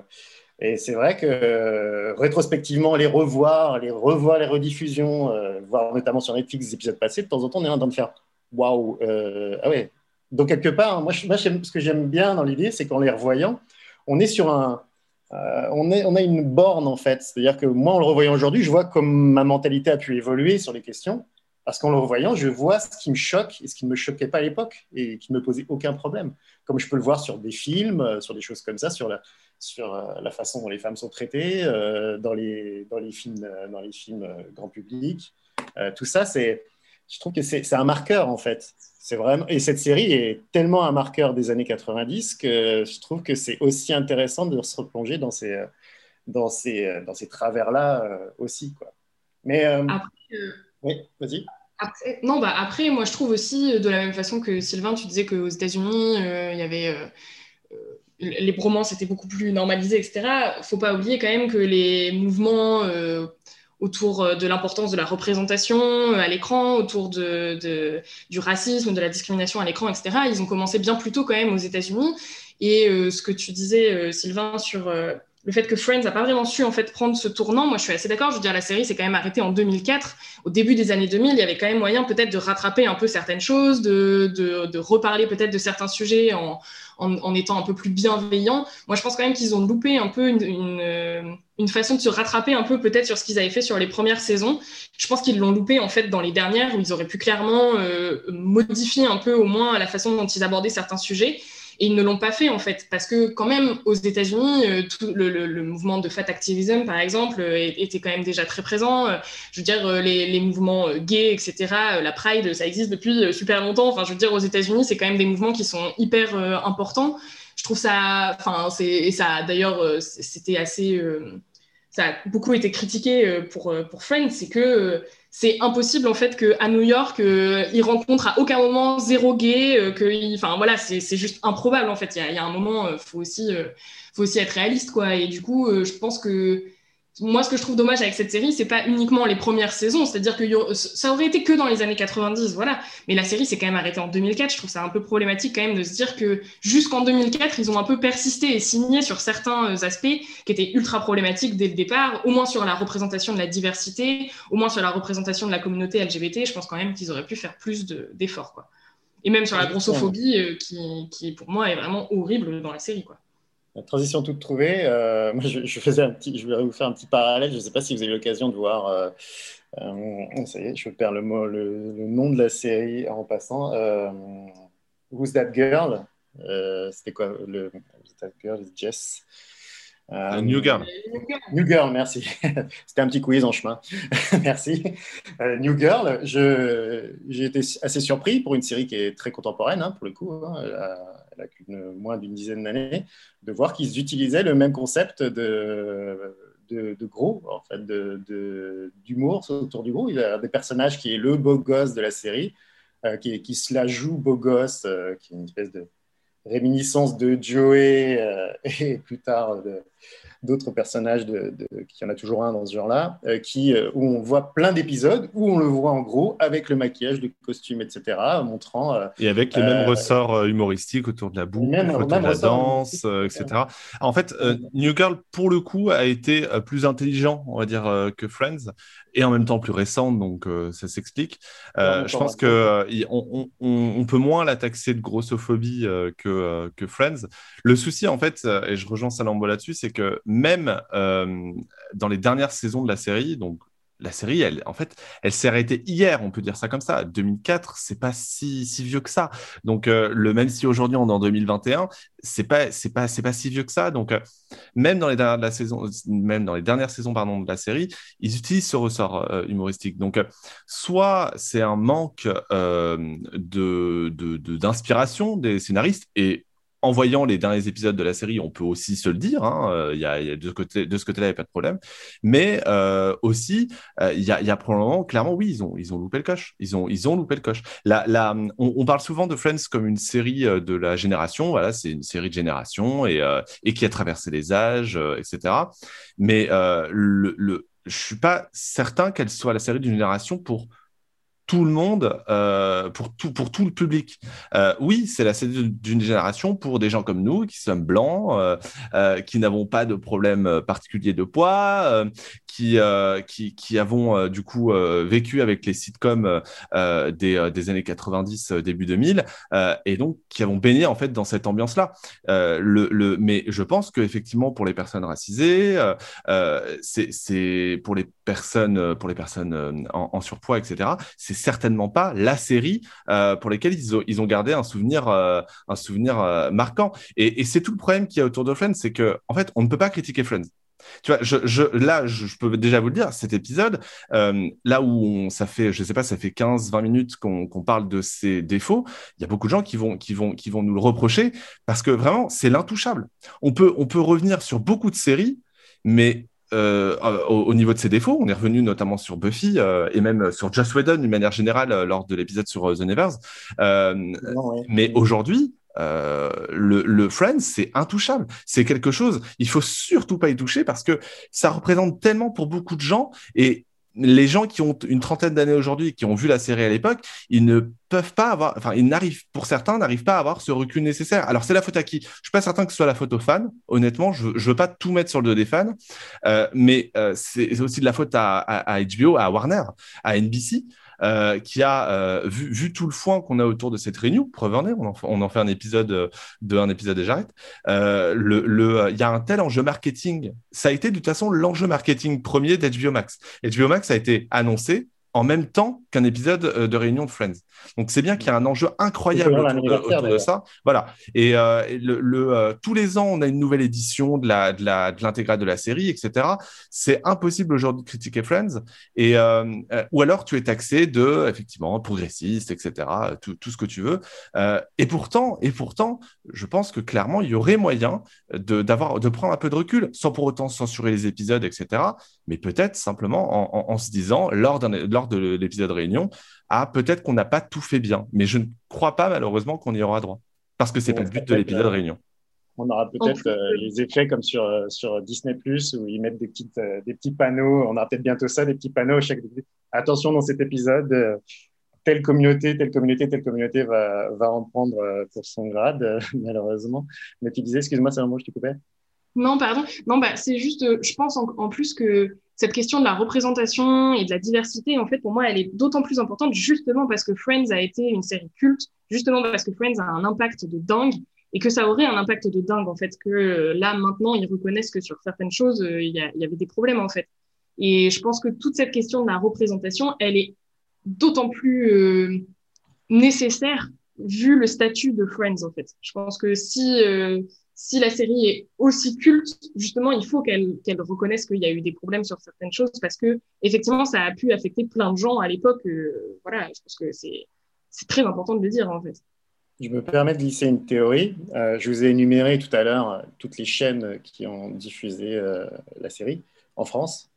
c'est vrai que rétrospectivement, les revoir, les revoir les rediffusions, euh, voir notamment sur Netflix des épisodes passés, de temps en temps, on est en train de faire waouh, ah ouais. Donc quelque part, moi, ce que j'aime bien dans l'idée, c'est qu'en les revoyant, on est sur un, on, on a une borne en fait. C'est-à-dire que moi, en le revoyant aujourd'hui, je vois comme ma mentalité a pu évoluer sur les questions. Parce qu'en le revoyant, je vois ce qui me choque et ce qui ne me choquait pas à l'époque et qui ne me posait aucun problème. Comme je peux le voir sur des films, euh, sur des choses comme ça, sur la, sur euh, la façon dont les femmes sont traitées, euh, dans, les, dans les films, dans les films grand public. Euh, tout ça, c'est, je trouve que c'est un marqueur en fait. C'est vraiment et cette série est tellement un marqueur des années 90 que je trouve que c'est aussi intéressant de se replonger dans ces dans ces dans ces travers là aussi quoi. Mais euh, Après, euh, oui, vas-y. Après, non, bah après, moi je trouve aussi, euh, de la même façon que Sylvain, tu disais qu'aux États-Unis, euh, il y avait. euh, les bromances étaient beaucoup plus normalisées, etc. Faut pas oublier quand même que les mouvements autour de l'importance de la représentation à l'écran, autour de, du racisme, de la discrimination à l'écran, etc., ils ont commencé bien plus tôt quand même aux États-Unis. Et ce que tu disais, Sylvain, sur le fait que Friends n'a pas vraiment su en fait prendre ce tournant, moi je suis assez d'accord. Je veux dire, la série s'est quand même arrêtée en 2004 au début des années 2000, il y avait quand même moyen peut-être de rattraper un peu certaines choses, de, de, de reparler peut-être de certains sujets en, en, en, étant un peu plus bienveillant. Moi, je pense quand même qu'ils ont loupé un peu une, une, une, façon de se rattraper un peu peut-être sur ce qu'ils avaient fait sur les premières saisons. Je pense qu'ils l'ont loupé en fait dans les dernières où ils auraient pu clairement euh, modifier un peu au moins la façon dont ils abordaient certains sujets. Et ils ne l'ont pas fait en fait, parce que quand même aux États-Unis, euh, tout le, le, mouvement de fat activism par exemple euh, était quand même déjà très présent. Euh, je veux dire les, les, mouvements gays, etc. la Pride, ça existe depuis super longtemps. Enfin, je veux dire aux États-Unis, c'est quand même des mouvements qui sont hyper importants. Je trouve ça, enfin, c'est et ça d'ailleurs c'était assez, ça a beaucoup été critiqué pour pour Friends, c'est que c'est impossible en fait qu'à New York, euh, il rencontre à aucun moment zéro gay, euh, que, enfin voilà, c'est juste improbable en fait. Il y a, y a un moment, euh, faut aussi, faut aussi être réaliste quoi. Et du coup, euh, je pense que moi, ce que je trouve dommage avec cette série, c'est pas uniquement les premières saisons, c'est-à-dire que ça aurait été que dans les années 90, voilà. Mais la série s'est quand même arrêtée en 2004. Je trouve ça un peu problématique quand même de se dire que jusqu'en 2004, ils ont un peu persisté et signé sur certains aspects qui étaient ultra problématiques dès le départ, au moins sur la représentation de la diversité, au moins sur la représentation de la communauté LGBT. Je pense quand même qu'ils auraient pu faire plus d'efforts, quoi. Et même sur la grossophobie, euh, qui, qui pour moi est vraiment horrible dans la série, quoi. La transition toute trouvée. Euh, moi, je, je, faisais un petit, je voudrais vous faire un petit parallèle. Je ne sais pas si vous avez l'occasion de voir. Euh, euh, ça y est, je perds le, mot, le, le, nom de la série en passant. Euh, Who's That Girl? C'était quoi le Who's That Girl? Jess? Euh, New Girl. New Girl, merci. C'était un petit quiz en chemin. merci. Euh, New Girl, j'ai été assez surpris pour une série qui est très contemporaine, hein, pour le coup. Hein, elle a, elle a une, moins d'une dizaine d'années, de voir qu'ils utilisaient le même concept de, de, de gros, en fait, d'humour de, autour du gros. Il y a des personnages qui est le beau gosse de la série, euh, qui, qui, se la joue beau gosse, qui est une espèce de réminiscence de Joey euh, et plus tard de, d'autres personnages, de, de, qui en a toujours un dans ce genre-là, euh, qui, euh, où on voit plein d'épisodes, où on le voit en gros avec le maquillage, le costume, etc., montrant... Euh, Et avec les mêmes ressorts humoristiques autour de la boue, même- autour même de la danse, euh, etc. En fait, euh, New Girl, pour le coup, a été euh, plus intelligent, on va dire, euh, que Friends, et en même temps plus récent, donc euh, ça s'explique. Euh, je pense que euh, on, on- on- on peut moins la taxer de grossophobie euh, que, euh, que Friends. Le souci, en fait, euh, et je rejoins Salambo là-dessus, c'est que même euh, dans les dernières saisons de la série, donc la série, elle, en fait, elle s'est arrêtée hier, on peut dire ça comme ça. 2004, c'est pas si, si vieux que ça. Donc, euh, le, même si aujourd'hui on est en 2021, c'est pas, c'est pas, c'est pas si vieux que ça. Donc, euh, même dans les dernières de la saison, même dans les dernières saisons, pardon, de la série, ils utilisent ce ressort euh, humoristique. Donc, soit c'est un manque de, de, de- d'inspiration des scénaristes et en voyant les derniers épisodes de la série, on peut aussi se le dire. hein, euh, y a, de, ce côté-là, il n'y a pas de problème. Mais euh, aussi, euh, il y, a, y a probablement, clairement, oui, ils ont, ils ont loupé le coche. Ils ont, ils ont loupé le coche. La, on, parle souvent de Friends comme une série de la génération. Voilà, c'est une série de génération et, et qui a traversé les âges, etc. Mais le, le, je suis pas certain qu'elle soit la série d'une génération pour tout le monde, euh, pour, tout, pour tout le public. Euh, oui, c'est la série d'une génération pour des gens comme nous, qui sommes blancs, euh, qui n'avons pas de problème particulier de poids, qui, qui, qui avons du coup vécu avec les sitcoms des, des années 90, euh, début 2000, euh, et donc qui avons baigné en fait dans cette ambiance-là. Le, mais je pense qu'effectivement, pour les personnes racisées, c'est pour les personnes, pour les personnes en, en surpoids, etc. C'est certainement pas la série euh, pour lesquelles ils ont, gardé un souvenir, euh, un souvenir euh, marquant. Et, c'est tout le problème qu'il y a autour de Friends, c'est que en fait, on ne peut pas critiquer Friends. Tu vois, je, je, là, je, peux déjà vous le dire, cet épisode, là où on, ça fait, je sais pas, ça fait 15-20 minutes qu'on qu'on parle de ses défauts, il y a beaucoup de gens qui vont, qui vont, qui vont nous le reprocher parce que vraiment, c'est l'intouchable. On peut, on peut revenir sur beaucoup de séries, mais euh, au, au, niveau de ses défauts, on est revenu notamment sur Buffy euh, et même sur Joss Whedon d'une manière générale euh, lors de l'épisode sur euh, The Nevers. Non, ouais. Mais aujourd'hui, euh, le, le Friends, c'est intouchable. C'est quelque chose, il faut surtout pas y toucher parce que ça représente tellement pour beaucoup de gens et les gens qui ont une trentaine d'années aujourd'hui, qui ont vu la série à l'époque, ils ne peuvent pas avoir, enfin, ils n'arrivent, pour certains, n'arrivent pas à avoir ce recul nécessaire. Alors, c'est la faute à qui? Je suis pas certain que ce soit la faute aux fans. Honnêtement, je, je veux pas tout mettre sur le dos des fans, euh, mais euh, c'est aussi de la faute à HBO, à Warner, à NBC. Euh, qui a euh, vu, vu, tout le foin qu'on a autour de cette réunion. Preuve en est, on en, on en fait un épisode de un épisode et j'arrête. Euh, le, le, il y a un tel enjeu marketing. Ça a été de toute façon l'enjeu marketing premier d'HBO Max. HBO Max a été annoncé en même temps qu'un épisode euh, de réunion de Friends. Donc c'est bien qu'il y a un enjeu incroyable autour, de, autour de, ça. Voilà. Et euh, le, le euh, tous les ans, on a une nouvelle édition de la de la de l'intégrale de la série, etc. C'est impossible aujourd'hui de critiquer Friends. Et euh, ou alors tu es taxé de effectivement progressiste, etc. Tout, tout ce que tu veux. Et pourtant, et pourtant, je pense que clairement, il y aurait moyen de d'avoir de prendre un peu de recul, sans pour autant censurer les épisodes, etc. Mais peut-être simplement en, en, en se disant lors d'un lors de l'épisode réunion, ah, peut-être qu'on n'a pas tout fait bien, mais je ne crois pas malheureusement qu'on y aura droit, parce que c'est pas le but de l'épisode euh, réunion. On aura peut-être euh, les effets comme sur, euh, sur Disney Plus où ils mettent des, petites, euh, des petits panneaux. On aura peut-être bientôt ça, des petits panneaux. Chaque... Attention dans cet épisode, euh, telle communauté, telle communauté, telle communauté va, va en prendre pour son grade, malheureusement. Mais tu disais, excuse-moi, c'est un mot, je te coupais. Non, pardon. Non, bah, c'est juste, je pense en, plus que cette question de la représentation et de la diversité, en fait, pour moi, elle est d'autant plus importante justement parce que Friends a été une série culte, justement parce que Friends a un impact de dingue et que ça aurait un impact de dingue, en fait, que euh, là, maintenant, ils reconnaissent que sur certaines choses, euh, il y, y, avait des problèmes, en fait. Et je pense que toute cette question de la représentation, elle est d'autant plus euh, nécessaire vu le statut de Friends, en fait. Je pense que si euh, si la série est aussi culte, justement, il faut qu'elle reconnaisse qu'il y a eu des problèmes sur certaines choses parce que effectivement, ça a pu affecter plein de gens à l'époque. Euh, voilà, je pense que c'est très important de le dire en fait. Je me permets de glisser une théorie. Euh, je vous ai énuméré tout à l'heure toutes les chaînes qui ont diffusé euh, la série en France.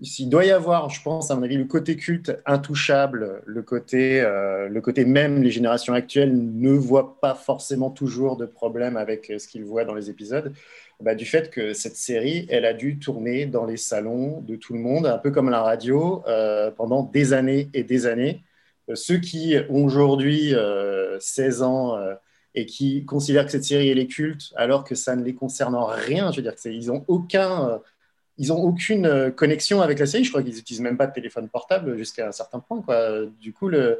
Euh, s'il doit y avoir, je pense, à mon avis, le côté culte intouchable, le côté, euh, le côté même les générations actuelles ne voient pas forcément toujours de problème avec ce qu'ils voient dans les épisodes, bah, du fait que cette série, elle a dû tourner dans les salons de tout le monde, un peu comme la radio, euh, pendant des années et des années. Euh, ceux qui ont aujourd'hui 16 ans et qui considèrent que cette série elle est culte alors que ça ne les concerne en rien, je veux dire, ils n'ont aucun ils n'ont aucune euh, connexion avec la série. Je crois qu'ils n'utilisent même pas de téléphone portable jusqu'à un certain point. Du coup, ils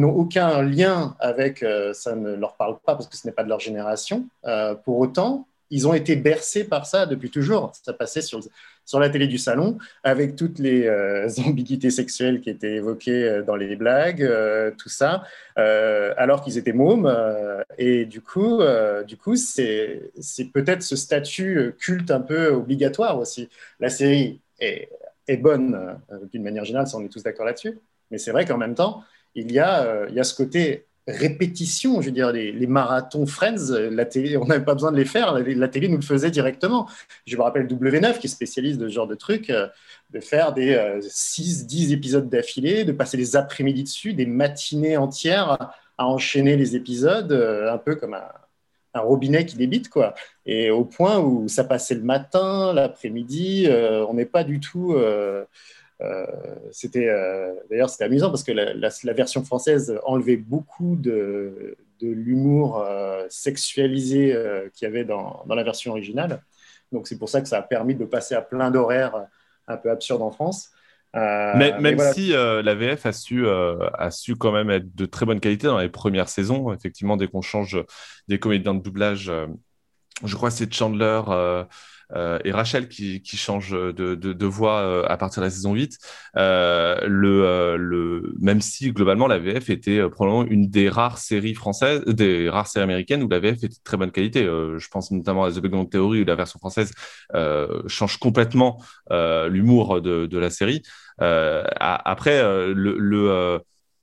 n'ont aucun lien avec, euh, ça ne leur parle pas parce que ce n'est pas de leur génération. Euh, pour autant, ils ont été bercés par ça depuis toujours. Ça passait sur, la télé du salon avec toutes les euh, ambiguïtés sexuelles qui étaient évoquées euh, dans les blagues, euh, tout ça, alors qu'ils étaient mômes. et du coup, du c'est, peut-être ce statut culte un peu obligatoire aussi. La série est, bonne d'une manière générale, ça on est tous d'accord là-dessus. Mais c'est vrai qu'en même temps, il y a ce côté répétition. Je veux dire, les, les, Friends, la télé, on n'avait pas besoin de les faire, la, télé nous le faisait directement. Je me rappelle W9 qui est spécialiste de ce genre de trucs, euh, de faire des 6-10 euh, épisodes d'affilée, de passer des après-midi dessus, des matinées entières à, enchaîner les épisodes, euh, un peu comme un, robinet qui débite, quoi. Et au point où ça passait le matin, l'après-midi, on n'est pas du tout. Euh, c'était euh, d'ailleurs c'était amusant parce que la, version française enlevait beaucoup de, de l'humour euh, sexualisé qu'il y avait dans, dans, la version originale. Donc c'est pour ça que ça a permis de passer à plein d'horaires un peu absurdes en France. mais, même si la VF a su, a su quand même être de très bonne qualité dans les premières saisons, effectivement, dès qu'on change des comédiens de doublage, je crois que c'est Chandler, euh, et Rachel qui, qui change de, de, de, voix euh, à partir de la saison 8. Euh, le, le, même si globalement la VF était probablement une des rares séries françaises, des rares séries américaines où la VF était de très bonne qualité. je pense notamment à The Big Bang Theory où la version française change complètement l'humour de, de, la série. après, le, le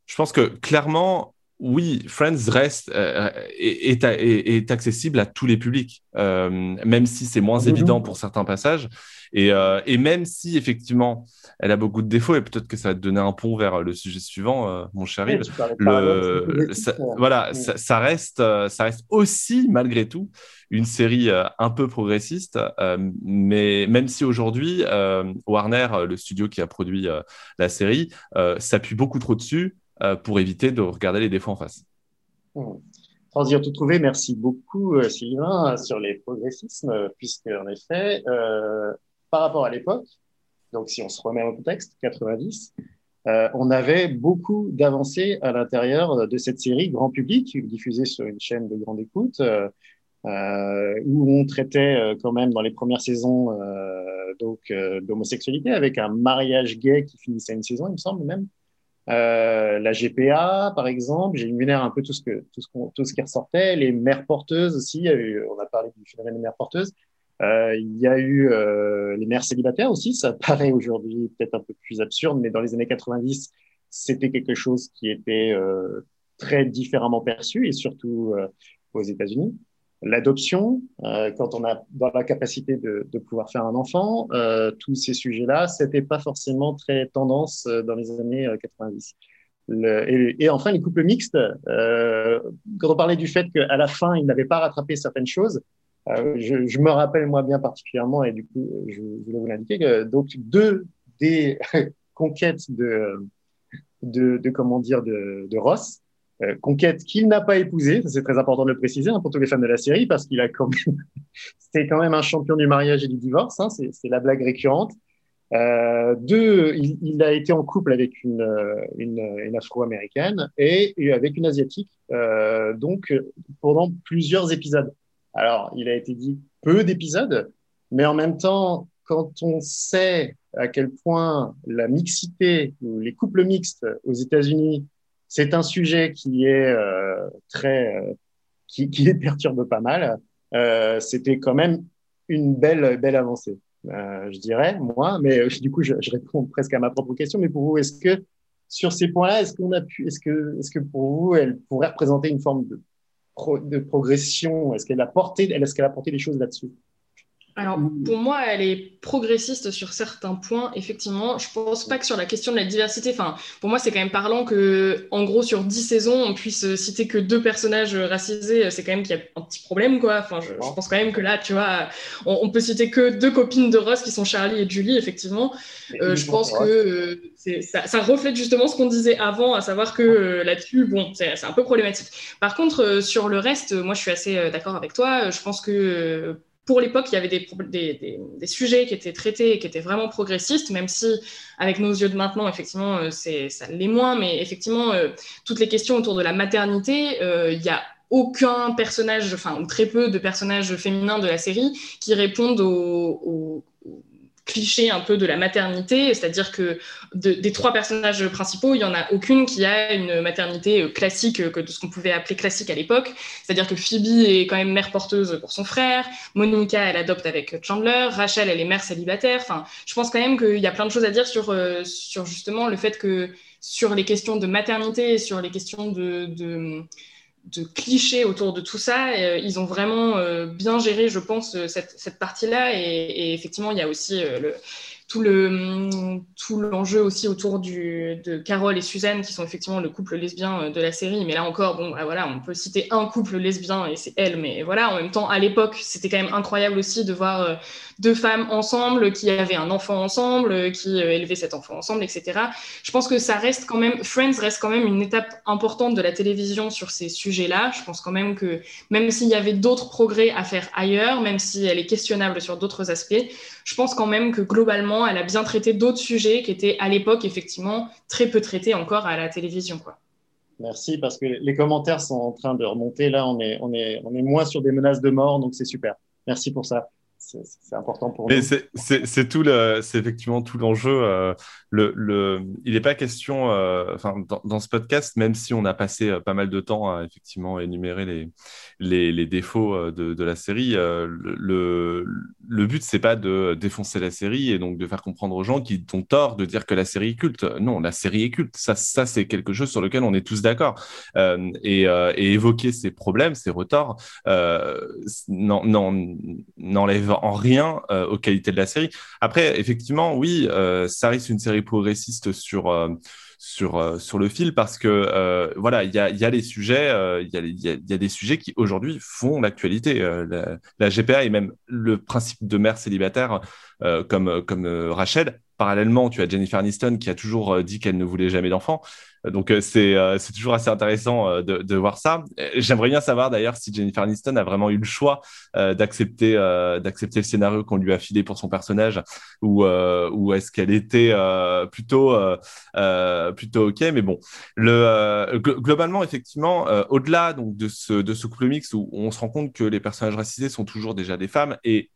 je pense que clairement, oui, Friends reste euh, est, est, accessible à tous les publics, euh, même si c'est moins évident pour certains passages. Et, euh, et, même si effectivement elle a beaucoup de défauts, et peut-être que ça va te donner un pont vers le sujet suivant, mon cher Yves. Le, ça, voilà, ça, reste, ça reste aussi malgré tout une série un peu progressiste, mais même si aujourd'hui Warner, le studio qui a produit la série, s'appuie beaucoup trop dessus euh, pour éviter de regarder les défauts en face. Mmh. Tout trouvé, merci beaucoup euh, Sylvain sur les progressismes, puisque en effet, euh, par rapport à l'époque, donc si on se remet au contexte, 90, euh, on avait beaucoup d'avancées à l'intérieur de cette série grand public, diffusée sur une chaîne de grande écoute, euh, où on traitait quand même dans les premières saisons donc d'homosexualité avec un mariage gay qui finissait une saison, il me semble même. Euh, la GPA, par exemple, j'ai énuméré un peu tout ce, que, tout, ce tout ce qui ressortait. Les mères porteuses aussi, on a parlé du phénomène des mères porteuses. Euh, il y a eu euh, les mères célibataires aussi, ça paraît aujourd'hui peut-être un peu plus absurde, mais dans les années 90, c'était quelque chose qui était euh, très différemment perçu, et surtout euh, aux États-Unis l'adoption, euh, quand on a dans la capacité de, de pouvoir faire un enfant, euh, tous ces sujets-là, c'était pas forcément très tendance euh, dans les années 90. Euh, le, et, et, enfin, les couples mixtes, euh, quand on parlait du fait qu'à la fin, ils n'avaient pas rattrapé certaines choses, je, je, me rappelle moi bien particulièrement, et du coup, je, voulais vous l'indiquer, que donc deux des conquêtes de, de, de, comment dire de, de Ross, euh, conquête qu'il n'a pas épousée, c'est très important de le préciser hein, pour tous les fans de la série, parce qu'il a quand même, c'était quand même un champion du mariage et du divorce, hein, c'est la blague récurrente. Euh, deux, il, il, a été en couple avec une, une, une afro-américaine et, et, avec une asiatique, euh, donc pendant plusieurs épisodes. Alors, il a été dit peu d'épisodes, mais en même temps, quand on sait à quel point la mixité ou les couples mixtes aux États-Unis c'est un sujet qui est euh, très, euh, qui, qui, les perturbe pas mal. Euh, C'était quand même une belle, belle avancée, euh, je dirais, moi. Mais euh, du coup, je, je, réponds presque à ma propre question. Mais pour vous, est-ce que sur ces points-là, est-ce qu'on a pu, est-ce que, est-ce que pour vous, elle pourrait représenter une forme de, pro, de progression? Est-ce qu'elle a porté, est-ce qu'elle a porté des choses là-dessus? Alors, pour moi, elle est progressiste sur certains points, effectivement. Je pense pas que sur la question de la diversité, enfin, pour moi, c'est quand même parlant que, en gros, sur 10 saisons, on puisse citer que deux personnages racisés, c'est quand même qu'il y a un petit problème, quoi. Enfin, je, pense quand même que là, tu vois, on, peut citer que deux copines de Ross qui sont Charlie et Julie, effectivement. Euh, je pense que euh, ça, reflète justement ce qu'on disait avant, à savoir que euh, là-dessus, bon, c'est un peu problématique. Par contre, sur le reste, moi, je suis assez d'accord avec toi. Je pense que pour l'époque, il y avait des, sujets qui étaient traités et qui étaient vraiment progressistes, même si, avec nos yeux de maintenant, effectivement, euh, ça l'est moins. Mais effectivement, euh, toutes les questions autour de la maternité, euh, il y a aucun personnage, enfin, très peu de personnages féminins de la série qui répondent aux cliché un peu de la maternité, c'est-à-dire que des trois personnages principaux, il n'y en a aucune qui a une maternité euh, classique, euh, que de ce qu'on pouvait appeler classique à l'époque, c'est-à-dire que Phoebe est quand même mère porteuse pour son frère, Monica, elle adopte avec Chandler, Rachel, elle est mère célibataire, enfin, je pense quand même qu'il y a plein de choses à dire sur, euh, sur justement le fait que sur les questions de maternité, sur les questions de de clichés autour de tout ça. Euh, ils ont vraiment euh, bien géré, je pense, euh, cette, partie-là. Et, effectivement, il y a aussi tout le tout l'enjeu aussi autour de Carole et Suzanne qui sont effectivement le couple lesbien de la série mais là encore bon bah, voilà on peut citer un couple lesbien et c'est elle mais voilà en même temps à l'époque c'était quand même incroyable aussi de voir deux femmes ensemble qui avaient un enfant ensemble, qui euh, élevaient cet enfant ensemble, etc. Je pense que ça reste quand même, Friends reste quand même une étape importante de la télévision sur ces sujets-là. Je pense quand même que même s'il y avait d'autres progrès à faire ailleurs, même si elle est questionnable sur d'autres aspects, je pense quand même que globalement, elle a bien traité d'autres sujets qui étaient à l'époque effectivement très peu traités encore à la télévision. Merci, parce que les commentaires sont en train de remonter. Là, on est moins sur des menaces de mort, donc c'est super. Merci pour ça c'est important pour nous. C'est tout le, c'est effectivement tout l'enjeu. Euh, le, le, il n'est pas question, euh, enfin, dans, dans, ce podcast, même si on a passé euh, pas mal de temps à effectivement énumérer les, les, les défauts de, de, la série, le, le but c'est pas de défoncer la série et donc de faire comprendre aux gens qui ont tort de dire que la série est culte. Non, la série est culte. Ça, ça c'est quelque chose sur lequel on est tous d'accord. et, et, évoquer ces problèmes, ces retards, n'enlève en rien euh, aux qualités de la série. Après, effectivement, oui, euh, ça reste une série progressiste sur euh, sur, sur le fil parce que voilà, il y a, les sujets, il y, a, des sujets qui aujourd'hui font l'actualité. La, GPA et même le principe de mère célibataire comme, comme Rachel. Parallèlement, tu as Jennifer Aniston qui a toujours dit qu'elle ne voulait jamais d'enfant. Donc euh, euh, c'est toujours assez intéressant euh, de, de, voir ça. J'aimerais bien savoir d'ailleurs si Jennifer Aniston a vraiment eu le choix d'accepter d'accepter le scénario qu'on lui a filé pour son personnage ou ou est-ce qu'elle était plutôt plutôt ok. Mais bon, le globalement effectivement au-delà de ce de ce couple mix où on se rend compte que les personnages racisés sont toujours déjà des femmes et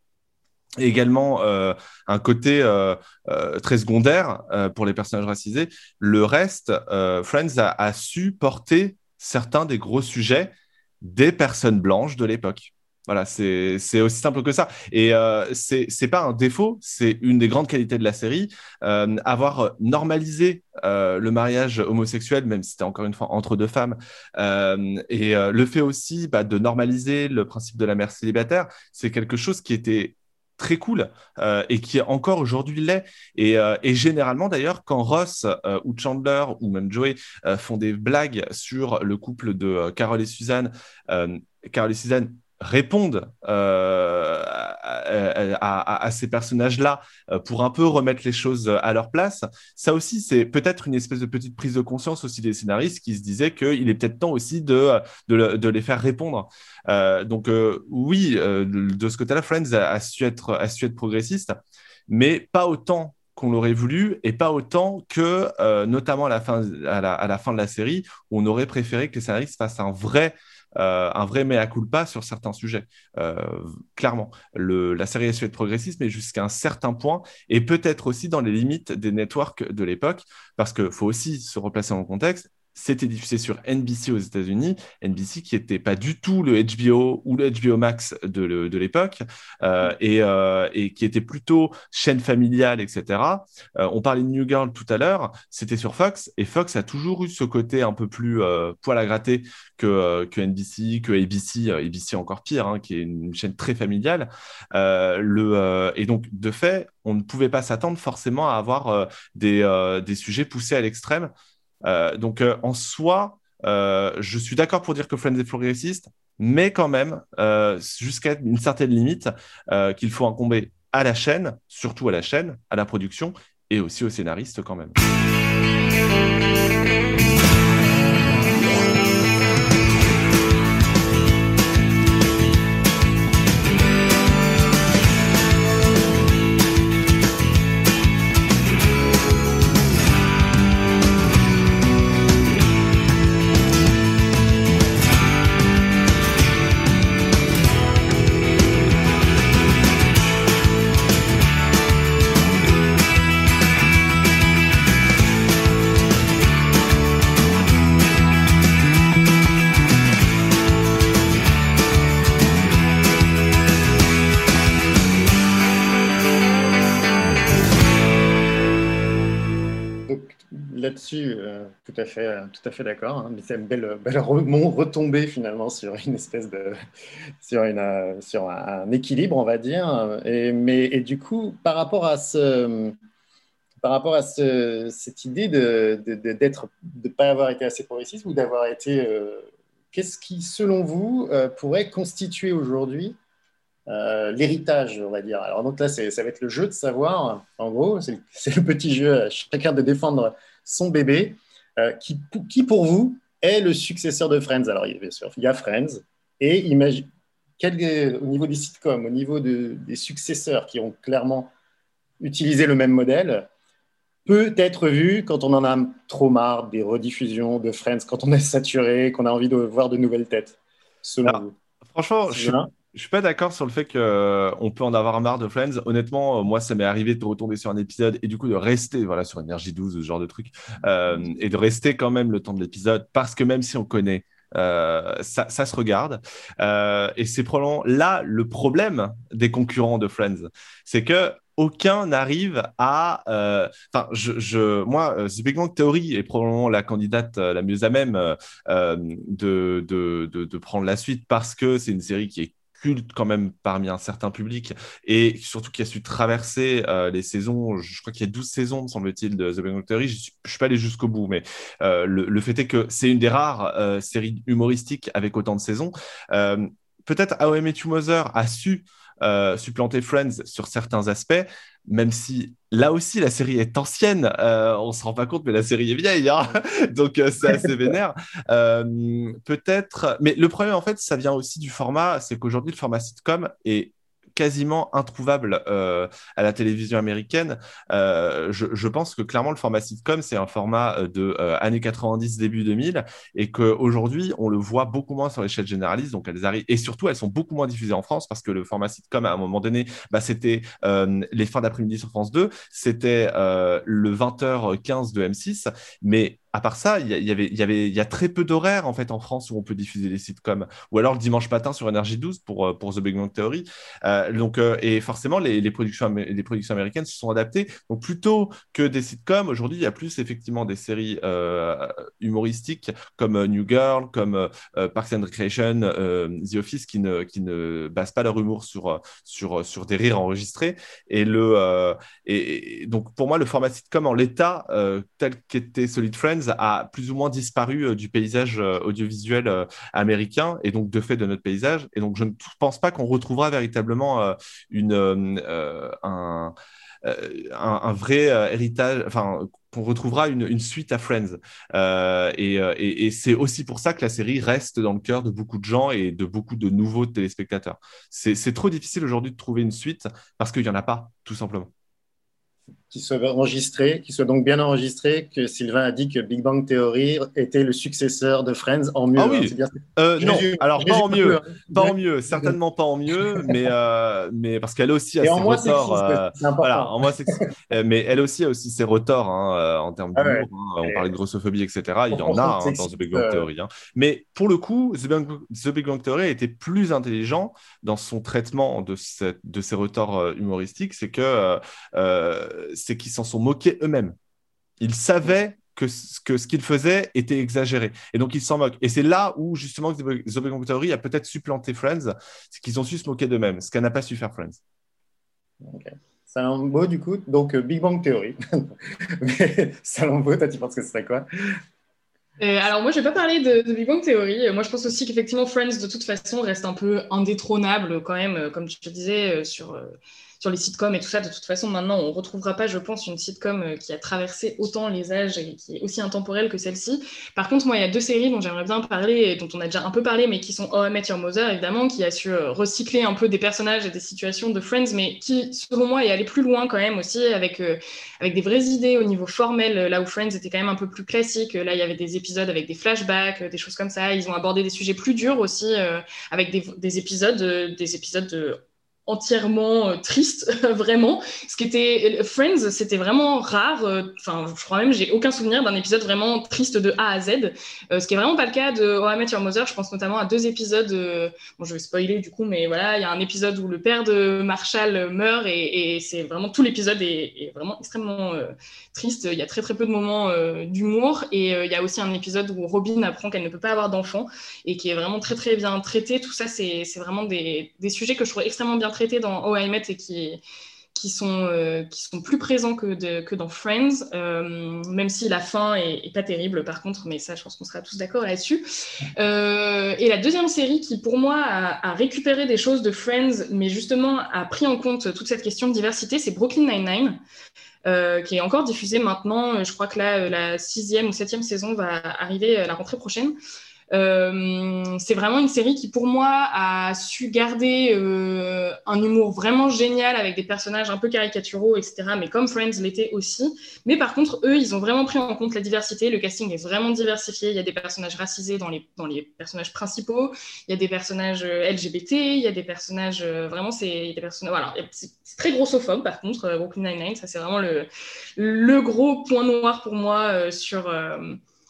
également euh, un côté euh, euh, très secondaire pour les personnages racisés. Le reste, Friends a, a, su porter certains des gros sujets des personnes blanches de l'époque. Voilà, c'est aussi simple que ça. Et euh, c'est pas un défaut, c'est une des grandes qualités de la série. avoir normalisé le mariage homosexuel, même si c'était encore une fois entre deux femmes, et le fait aussi bah, de normaliser le principe de la mère célibataire, c'est quelque chose qui était très cool euh, et qui encore aujourd'hui l'est. Et, euh, généralement d'ailleurs, quand Ross euh, ou Chandler ou même Joey font des blagues sur le couple de Carol et Suzanne, Carol et Suzanne répondent euh, à, ces personnages-là euh, pour un peu remettre les choses à leur place. Ça aussi, c'est peut-être une espèce de petite prise de conscience aussi des scénaristes qui se disaient qu'il est peut-être temps aussi de, de, les faire répondre. Euh, donc oui, de ce côté-là, Friends a, su être, a su être progressiste, mais pas autant qu'on l'aurait voulu et pas autant que, notamment à la, fin, à la, à, la, fin de la série, on aurait préféré que les scénaristes fassent un vrai un vrai mea culpa sur certains sujets. Euh, clairement, la série su être progressiste, mais jusqu'à un certain point, et peut-être aussi dans les limites des networks de l'époque, parce qu'il faut aussi se replacer le contexte. C'était diffusé sur NBC aux États-Unis, NBC qui n'était pas du tout le HBO ou le HBO Max de, l'époque, euh, et, euh, et, qui était plutôt chaîne familiale, etc. Euh, on parlait de New Girl tout à l'heure, c'était sur Fox, et Fox a toujours eu ce côté un peu plus poil à gratter que, NBC, que ABC, ABC encore pire, hein, qui est une chaîne très familiale. le, et donc, de fait, on ne pouvait pas s'attendre forcément à avoir des sujets poussés à l'extrême. Euh, donc, euh, en soi, euh, je suis d'accord pour dire que Friends est progressiste, mais quand même, jusqu'à une certaine limite, qu'il faut incomber à la chaîne, surtout à la chaîne, à la production et aussi aux scénaristes quand même. Là-dessus, euh, tout à fait, tout à fait d'accord. Hein, mais c'est une belle, belle retombée finalement sur une espèce de, sur, une, euh, sur un, équilibre, on va dire. Et, mais et du coup, par rapport à ce, par rapport à ce, cette idée de d'être, de ne pas avoir été assez progressiste ou d'avoir été, euh, qu'est-ce qui, selon vous, pourrait constituer aujourd'hui l'héritage, on va dire? Alors donc là, ça va être le jeu de savoir, en gros, c'est le, le, petit jeu, chacun de défendre son bébé, euh, qui, qui, pour vous est le successeur de Friends. Alors, bien sûr, il y a Friends, et imagine, quel, au niveau des sitcoms, au niveau de, des successeurs qui ont clairement utilisé le même modèle, peut être vu quand on en a trop marre des rediffusions de Friends, quand on est saturé, qu'on a envie de voir de nouvelles têtes, selon vous Franchement, je, je suis pas d'accord sur le fait qu'on euh, peut en avoir marre de Friends. Honnêtement, euh, moi, ça m'est arrivé de retomber sur un épisode et du coup de rester voilà, sur Energy 12, ce genre de truc, euh, et de rester quand même le temps de l'épisode parce que même si on connaît, ça, se regarde. et c'est probablement là le problème des concurrents de Friends. C'est que aucun n'arrive à. Enfin, je, moi, Big Bang Theory est probablement la candidate la mieux à même de, de, de, prendre la suite parce que c'est une série qui est culte quand même parmi un certain public et surtout qui a su traverser euh, les saisons. Je crois qu'il y a 12 saisons, me semble-t-il, de The Bang Theory. Je ne suis pas allé jusqu'au bout, mais euh, le, fait est que c'est une des rares euh, séries humoristiques avec autant de saisons. Peut-être How I Met a su supplanter Friends sur certains aspects, même si là aussi la série est ancienne, euh, on se rend pas compte, mais la série est vieille, hein donc euh, c'est assez vénère. Euh, peut-être, mais le problème en fait, ça vient aussi du format, c'est qu'aujourd'hui le format sitcom est quasiment introuvable euh, à la télévision américaine. Euh, je, pense que clairement le format sitcom c'est un format euh, de années 90 début 2000 et qu'aujourd'hui on le voit beaucoup moins sur les chaînes généralistes donc elles arrivent et surtout elles sont beaucoup moins diffusées en France parce que le format sitcom à un moment donné bah, c'était les fins d'après-midi sur France 2 c'était le 20h15 de M6 mais à part ça, il y, avait, il y avait, il y a très peu d'horaires en fait en France où on peut diffuser des sitcoms, ou alors le dimanche matin sur Energy 12 pour euh, pour The Big Bang Theory. Euh, donc euh, et forcément les, les, productions les productions américaines se sont adaptées. Donc plutôt que des sitcoms, aujourd'hui il y a plus effectivement des séries humoristiques comme New Girl, comme Parks and Recreation, The Office qui ne qui ne basent pas leur humour sur sur sur des rires enregistrés. Et le et, donc pour moi le format sitcom en l'état tel qu'était Solid Friends a plus ou moins disparu euh, du paysage euh, audiovisuel euh, américain et donc de fait de notre paysage. Et donc je ne pense pas qu'on retrouvera véritablement une, un, vrai héritage, enfin qu'on retrouvera une, suite à Friends. Et, et c'est aussi pour ça que la série reste dans le cœur de beaucoup de gens et de beaucoup de nouveaux téléspectateurs. C'est trop difficile aujourd'hui de trouver une suite parce qu'il n'y en a pas, tout simplement. Qui soit enregistré, qui soit donc bien enregistré, que Sylvain a dit que Big Bang Theory était le successeur de Friends en mieux. Ah oui. hein, Euh, non, alors pas en mieux, pas en mieux, certainement pas en mieux, mais euh, mais parce qu'elle aussi a Et ses en ressorts. euh. Voilà, en moi, c'est mais elle aussi a aussi ses retorts hein, en termes Ah d'humour. ouais. hein. On parlait de grossophobie, etc. Il y en a dans The Big Bang Theory. Mais pour le coup, The Big, The Big Bang Theory été plus intelligent dans son traitement de, cette- de ces retorts humoristiques. C'est que c'est qu'ils s'en sont moqués eux-mêmes. Ils savaient que, ce- que ce qu'ils faisaient était exagéré. Et donc, ils s'en moquent. Et c'est là où, justement, The Big Bang Theory a peut-être supplanté Friends, c'est qu'ils ont su se moquer d'eux-mêmes, ce qu'elle n'a pas su faire Friends. Salambo, du coup, donc euh, Big Bang Theory. Mais Salambo, toi, tu penses que ce serait quoi? Euh, alors moi, je vais pas parler de, de Big Bang Theory. Euh, Moi, je pense aussi qu'effectivement, Friends, de toute façon, reste un peu indétrônable quand même, comme je te disais, sur, euh, sur les sitcoms et tout ça. De toute façon, maintenant, on retrouvera pas, je pense, une sitcom euh, qui a traversé autant les âges et qui est aussi intemporelle que celle-ci. Par contre, moi, il y a deux séries dont j'aimerais bien parler et dont on a déjà un peu parlé, mais qui sont How I Met Your Mother, évidemment, qui a su euh, recycler un peu des personnages et des situations de Friends, mais qui, selon moi, est allé plus loin quand même aussi avec... euh, avec des vraies idées au niveau formel, euh, là où Friends était quand même un peu plus classique. Là, il y avait des épisodes avec des flashbacks, des choses comme ça. Ils ont abordé des sujets plus durs aussi, euh, avec des, des épisodes, euh, des épisodes euh, entièrement euh, tristes, vraiment. Ce qui était euh, Friends, c'était vraiment rare. euh, Enfin, je crois même, j'ai aucun souvenir d'un épisode vraiment triste de A à Z. Ce qui est vraiment pas le cas de How I Met Your Mother. Je pense notamment à deux épisodes. bon, je vais spoiler du coup, mais voilà, il y a un épisode où le père de Marshall meurt et, c'est vraiment tout l'épisode est, vraiment extrêmement triste. Il y a très très peu de moments d'humour et il y a aussi un épisode où Robin apprend qu'elle ne peut pas avoir d'enfant et qui est vraiment très très bien traité. Tout ça, c'est vraiment des sujets que je trouve extrêmement bien traités dans How I Met et qui qui sont, euh, qui sont plus présents que, dans Friends, euh, même si la fin est, pas terrible par contre, mais ça je pense qu'on sera tous d'accord là-dessus. Euh, et la deuxième série qui pour moi a, récupéré des choses de Friends, mais justement a pris en compte toute cette question de diversité, c'est Brooklyn Nine-Nine. euh, qui est encore diffusée maintenant. Je crois que la sixième ou septième saison va arriver la rentrée prochaine. Euh, c'est vraiment une série qui, pour moi, a su garder euh, un humour vraiment génial avec des personnages un peu caricaturaux, etc. Mais comme Friends l'était aussi. Mais par contre, eux, ils ont vraiment pris en compte la diversité. Le casting est vraiment diversifié. Il y a des personnages racisés dans les, personnages principaux. Il y a des personnages euh, LGBT. Il y a des personnages vraiment, c'est des personnages. Voilà, c'est très grossophobe. Par contre, Brooklyn Nine-Nine, ça c'est vraiment le, gros point noir pour moi sur.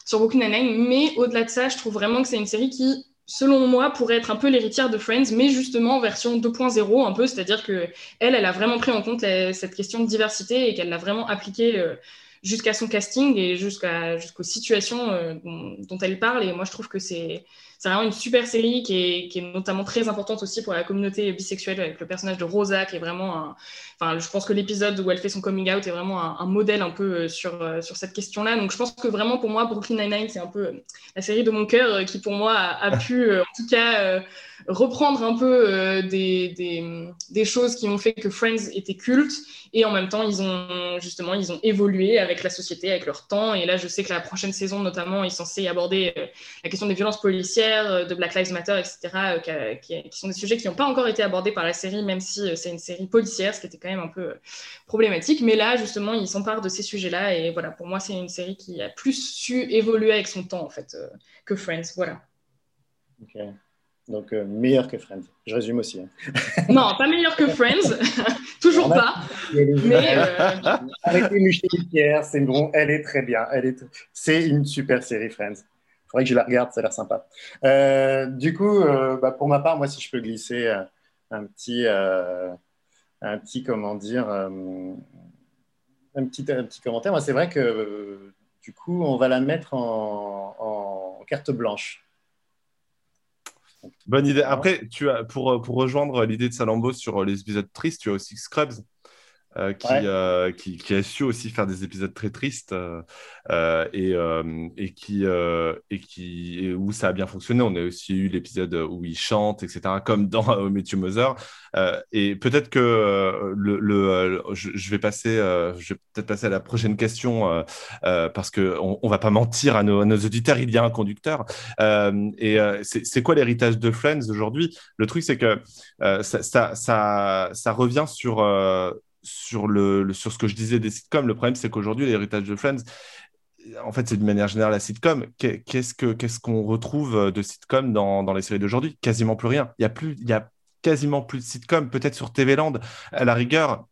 Sur Brooklyn Nine-Nine, mais au-delà de ça, je trouve vraiment que c'est une série qui, selon moi, pourrait être un peu l'héritière de Friends, mais justement en version 2.0 un peu, c'est-à-dire que elle, elle a vraiment pris en compte cette question de diversité et qu'elle l'a vraiment appliquée euh, jusqu'à son casting et jusqu'à jusqu'aux situations euh, dont, elle parle. Et moi, je trouve que c'est c'est vraiment une super série qui est, qui est notamment très importante aussi pour la communauté bisexuelle avec le personnage de Rosa qui est vraiment un, enfin je pense que l'épisode où elle fait son coming out est vraiment un, modèle un peu euh, sur, euh, sur cette question là donc je pense que vraiment pour moi Brooklyn Nine-Nine c'est un peu la série de mon cœur qui pour moi a, pu en tout cas reprendre un peu euh, des, des, choses qui ont fait que Friends était culte et en même temps ils ont justement ils ont évolué avec la société avec leur temps et là je sais que la prochaine saison notamment est censée aborder euh, la question des violences policières, euh, de Black Lives Matter, etc., qui, sont des sujets qui n'ont pas encore été abordés par la série, même si c'est une série policière, ce qui était quand même un peu problématique. Mais là, justement, ils s'emparent de ces sujets-là. Et voilà, pour moi, c'est une série qui a plus su évoluer avec son temps, en fait, que Friends. Voilà. Donc, euh, meilleur que Friends. Je résume aussi. hein. Non, pas meilleur que Friends, toujours pas. Mais euh, Arrêtez les pierres, c'est bon, elle est très bien. Elle est... C'est une super série, Friends. Il faudrait que je la regarde, ça a l'air sympa. Euh, du coup, euh, bah, pour ma part, moi, si je peux glisser euh, un petit, un petit, comment dire, un, petit, un petit commentaire, moi, c'est vrai que du coup, on va la mettre en, en carte blanche. Bonne idée. Après, tu as, pour, pour rejoindre l'idée de Salambo sur les épisodes tristes, tu as aussi Scrubs. Euh, qui, Ouais. euh, qui, qui a su aussi faire des épisodes très tristes euh, et, et, qui, et qui et où ça a bien fonctionné. On a aussi eu l'épisode où il chante, etc., comme dans Your Mother. Et peut-être que le, le, je, je vais passer, je vais peut-être passer à la prochaine question parce que on, on va pas mentir à nos, à nos auditeurs, il y a un conducteur. Et c'est quoi l'héritage de Friends aujourd'hui? Le truc, c'est que ça, ça, ça, ça revient sur sur, le, sur ce que je disais des sitcoms, le problème, c'est qu'aujourd'hui, l'héritage de Friends, en fait, c'est d'une manière générale la sitcom. Qu'est-ce qu'on ce qu'on retrouve de sitcom dans, dans les séries d'aujourd'hui? Quasiment plus rien. Il y a plus, il y a quasiment plus de sitcom, peut-être sur TV Land à la rigueur.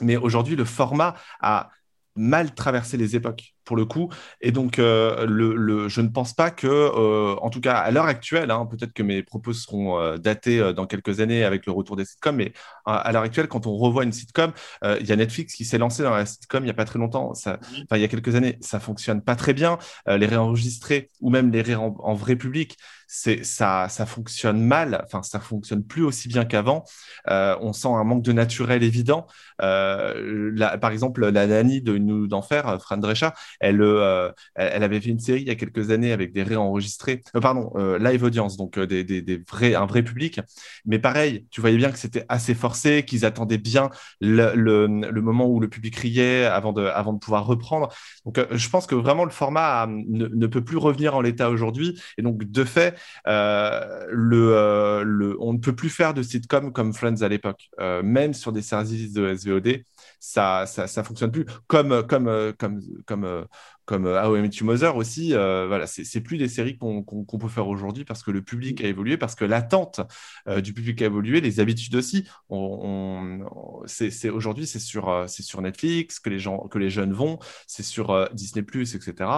Mais aujourd'hui, le format a mal traversé les époques pour le coup. Et donc, euh, le, je ne pense pas que, euh, en tout cas à l'heure actuelle, hein, peut-être que mes propos seront euh, datés dans quelques années avec le retour des sitcoms, mais à, l'heure actuelle, quand on revoit une sitcom, il y a Netflix qui s'est lancé dans la sitcom il n'y a pas très longtemps, ça, il y a quelques années, ça fonctionne pas très bien. les réenregistrer ou même les ré en, vrai public, c'est ça, ça fonctionne mal. Enfin, ça fonctionne plus aussi bien qu'avant. on sent un manque de naturel évident. par exemple, la Nanny de Nous d'enfer, Fran Drescher, euh, elle, elle, avait fait une série il y a quelques années avec des réenregistrés, euh, pardon, euh, live audience, donc des, des, des, vrais, un vrai public. Mais pareil, tu voyais bien que c'était assez forcé, qu'ils attendaient bien le, le, le, moment où le public riait avant de, avant de pouvoir reprendre. Donc, je pense que vraiment le format ne, ne, peut plus revenir en l'état aujourd'hui. Et donc, de fait, le, le, on ne peut plus faire de sitcom comme Friends à l'époque, même sur des services de SVOD ça, ça, ça fonctionne plus. Comme, comme, comme, comme, comme How I Met Mother aussi, euh, voilà, c'est plus des séries qu'on peut faire aujourd'hui parce que le public a évolué, parce que l'attente euh, du public a évolué, les habitudes aussi. On, c'est aujourd'hui, c'est sur, euh, c'est sur Netflix que les gens, que les jeunes vont, c'est sur Disney etc.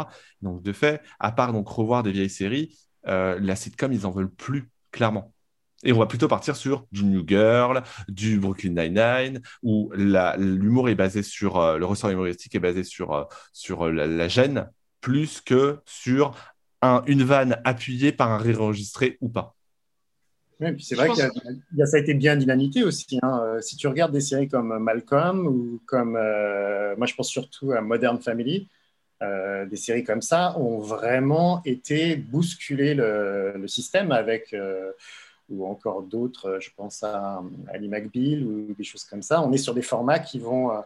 Donc de fait, à part donc revoir des vieilles séries, la sitcom ils en veulent plus clairement. Et on va plutôt partir sur du New Girl, du Brooklyn Nine-Nine, où l'humour est basé sur, euh, le ressort humoristique est basé sur, euh, sur euh, la, gêne, plus que sur un, une vanne appuyée par un rire enregistré ou pas. Oui, puis c'est vrai que ça a été bien dynamité aussi. Hein. Si tu regardes des séries comme Malcolm ou comme, moi je pense surtout à Modern Family, des séries comme ça ont vraiment été bousculer le, le système avec ou encore d'autres, euh, je pense à Ali McBeal ou des choses comme ça. On est sur des formats qui vont, euh,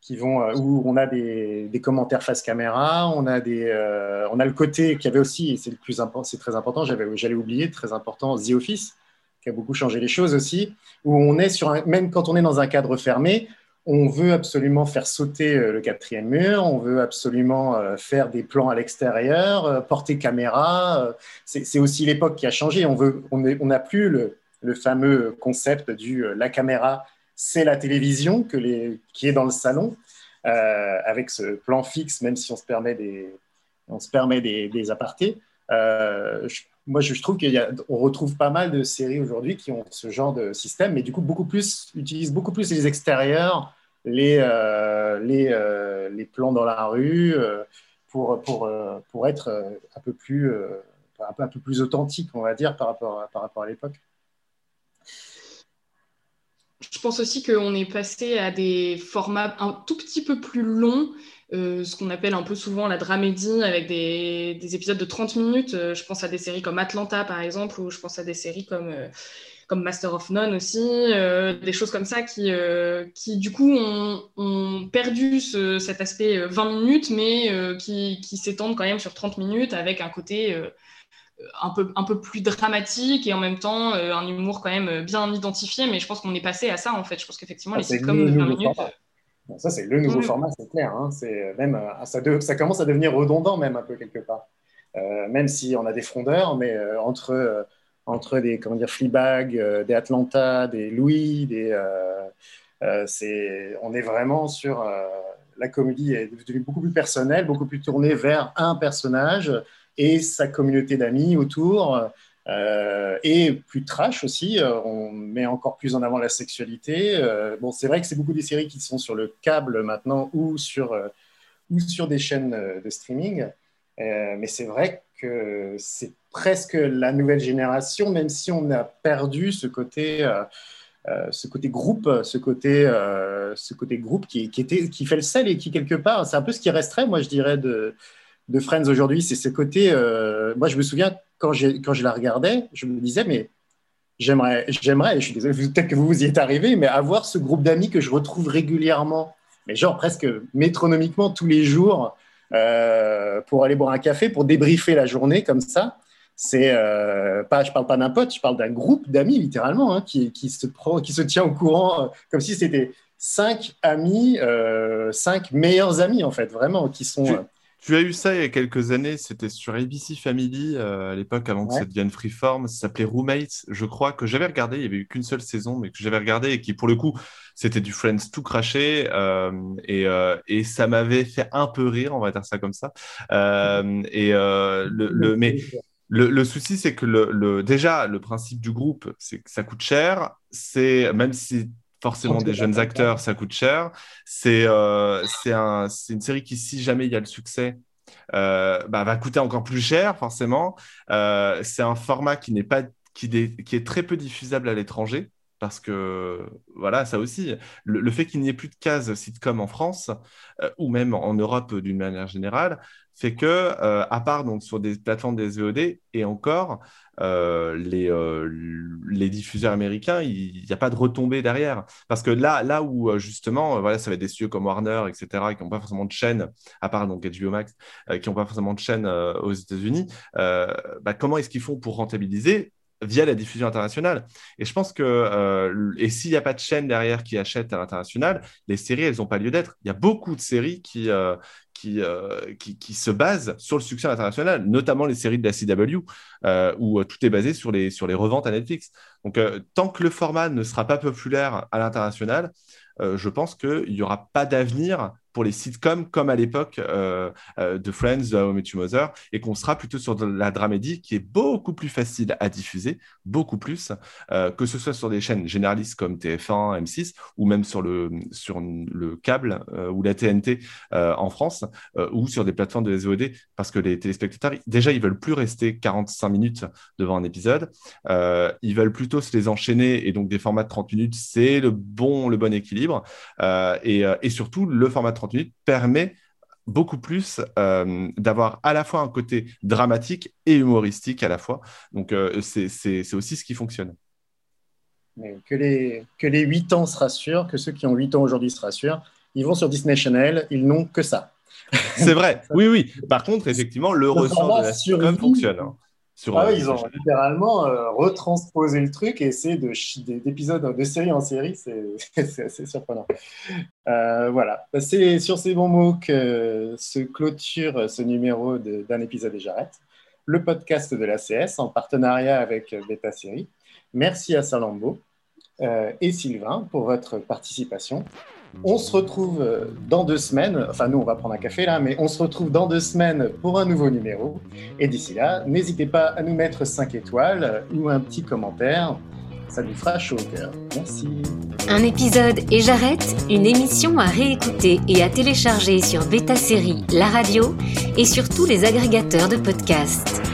qui vont euh, où on a des, commentaires face caméra, on a, des, on a le côté qui avait aussi, et c'est le plus important, c'est très important, j'allais oublier, très important, The Office, qui a beaucoup changé les choses aussi, où on est sur même quand on est dans un cadre fermé, on veut absolument faire sauter euh, le quatrième mur, on veut absolument euh, faire des plans à l'extérieur, euh, porter caméra. C'est aussi l'époque qui a changé. On veut, on n'a plus le, fameux concept du la caméra, c'est la télévision que les, qui est dans le salon, avec ce plan fixe, même si on se permet des, on se permet des apartés. Moi, je, trouve qu'on retrouve pas mal de séries aujourd'hui qui ont ce genre de système, mais du coup, beaucoup plus, utilisent beaucoup plus les extérieurs, les, euh, les, euh, les, plans dans la rue euh, pour, pour, pour être un peu, plus, un, peu, un peu plus authentique, on va dire, par rapport par rapport à l'époque. Je pense aussi qu'on est passé à des formats un tout petit peu plus longs, ce qu'on appelle un peu souvent la dramédie, avec des, des, épisodes de 30 minutes. je pense à des séries comme Atlanta, par exemple, ou je pense à des séries comme comme Master of None aussi, euh, des choses comme ça qui, euh, qui du coup, ont, perdu cet aspect 20 euh, minutes, mais qui, qui s'étendent quand même sur 30 minutes avec un côté un, peu, un peu plus dramatique et en même temps un humour quand même bien identifié. Mais je pense qu'on est passé à ça, en fait. Je pense qu'effectivement, les sitcoms de 20 minutes... ça, c'est le nouveau format, c'est clair. Hein. C'est même, ça, ça, commence à devenir redondant, même un peu quelque part. même si on a des frondeurs, mais entre entre des comment dire Fleabag, euh, des Atlanta, des Louis, des euh, euh, c'est on est vraiment sur la comédie est devenue beaucoup plus personnelle, beaucoup plus tournée vers un personnage et sa communauté d'amis autour. Et plus trash aussi, on met encore plus en avant la sexualité. bon, c'est vrai que c'est beaucoup des séries qui sont sur le câble maintenant ou sur, ou sur des chaînes de streaming, mais c'est vrai que c'est presque la nouvelle génération, même si on a perdu ce côté, euh, euh, ce côté groupe, ce côté, euh, ce côté groupe qui, qui, était, qui fait le sel et qui, quelque part, c'est un peu ce qui resterait, moi, je dirais, de, de Friends aujourd'hui. C'est ce côté. moi, je me souviens, quand, quand je la regardais, je me disais, mais j'aimerais, j'aimerais, je suis désolé, peut-être que vous vous y êtes arrivé, mais avoir ce groupe d'amis que je retrouve régulièrement, mais genre presque métronomiquement tous les jours. pour aller boire un café, pour débriefer la journée comme ça c'est euh, pas, je parle pas d'un pote, je parle d'un groupe d'amis littéralement hein, qui, qui, se qui se tient au courant euh, comme si c'était cinq amis, euh, cinq meilleurs amis en fait, vraiment, qui sont. Tu, as eu ça il y a quelques années, c'était sur ABC Family euh, à l'époque, avant que ça devienne Freeform. Ça s'appelait Roommates, je crois, que j'avais regardé. Il y avait eu qu'une seule saison, mais que j'avais regardé et qui, pour le coup, c'était du Friends tout craché. euh, et, euh, et ça m'avait fait un peu rire, on va dire ça comme ça. Euh, et euh, le, le- mais le, le souci, c'est que le, le- déjà, le principe du groupe, c'est que ça coûte cher. C'est même si forcément des jeunes acteurs, ça coûte cher. C'est euh, un, une série qui, si jamais il y a le succès, euh, bah, va coûter encore plus cher, forcément. Euh, c'est un format qui n'est pas qui, dé- qui est très peu diffusable à l'étranger. Parce que, voilà, ça aussi, le, fait qu'il n'y ait plus de cases sitcom en France, euh, ou même en Europe d'une manière générale, fait que, euh, à part donc sur des plateformes des VOD, et encore, euh, les, les diffuseurs américains, il n'y a pas de retombée derrière. Parce que là, là où, justement, voilà, ça va être des studios comme Warner, etc., qui n'ont pas forcément de chaîne, à part donc HBO Max, qui n'ont pas forcément de chaîne aux États-Unis, bah, comment est-ce qu'ils font pour rentabiliser via la diffusion internationale. Et je pense que, euh, et s'il n'y a pas de chaîne derrière qui achète à l'international, les séries, elles n'ont pas lieu d'être. Il y a beaucoup de séries qui, euh, euh, qui, qui se basent sur le succès international, notamment les séries de la CW, où tout est basé sur les, sur les reventes à Netflix. Donc, tant que le format ne sera pas populaire à l'international, je pense qu'il n'y aura pas d'avenir pour les sitcoms comme à l'époque euh, euh, de Friends, I Met Mother, et qu'on sera plutôt sur de la dramédie qui est beaucoup plus facile à diffuser, beaucoup plus, euh, que ce soit sur des chaînes généralistes comme TF1, M6, ou même sur le, sur le câble euh, ou la TNT euh, en France, euh, ou sur des plateformes de SVOD, parce que les téléspectateurs, déjà, ils veulent plus rester 45 minutes devant un épisode, euh, ils veulent plutôt se les enchaîner, et donc des formats de 30 minutes, c'est le bon, le bon équilibre, euh, et, euh, et surtout, le format 30 minutes permet beaucoup plus euh, d'avoir à la fois un côté dramatique et humoristique à la fois. Donc, euh, c'est aussi ce qui fonctionne. mais que les que les 8 ans se rassurent, que ceux qui ont 8 ans aujourd'hui se rassurent. Ils vont sur Disney Channel, ils n'ont que ça. C'est vrai, oui, oui. Par contre, effectivement, le ressort de la sitcom fonctionne. hein, sur, Ah euh, oui, ils ont littéralement euh, retransposé le truc et c'est de de série en série, c'est assez surprenant. Euh, voilà, Bah, c'est sur ces bons mots que se clôture ce numéro d'un épisode et j'arrête. Le podcast de l'ACS en partenariat avec Beta Série. Merci à Salambo euh, et Sylvain pour votre participation. On se retrouve euh, dans deux semaines, enfin nous on va prendre un café là, mais on se retrouve dans deux semaines pour un nouveau numéro. Et d'ici là, n'hésitez pas à nous mettre 5 étoiles euh, ou un petit commentaire, ça nous fera chaud au cœur. Merci. Un épisode et j'arrête, une émission à réécouter et à télécharger sur Beta Série, la radio et sur tous les agrégateurs de podcasts.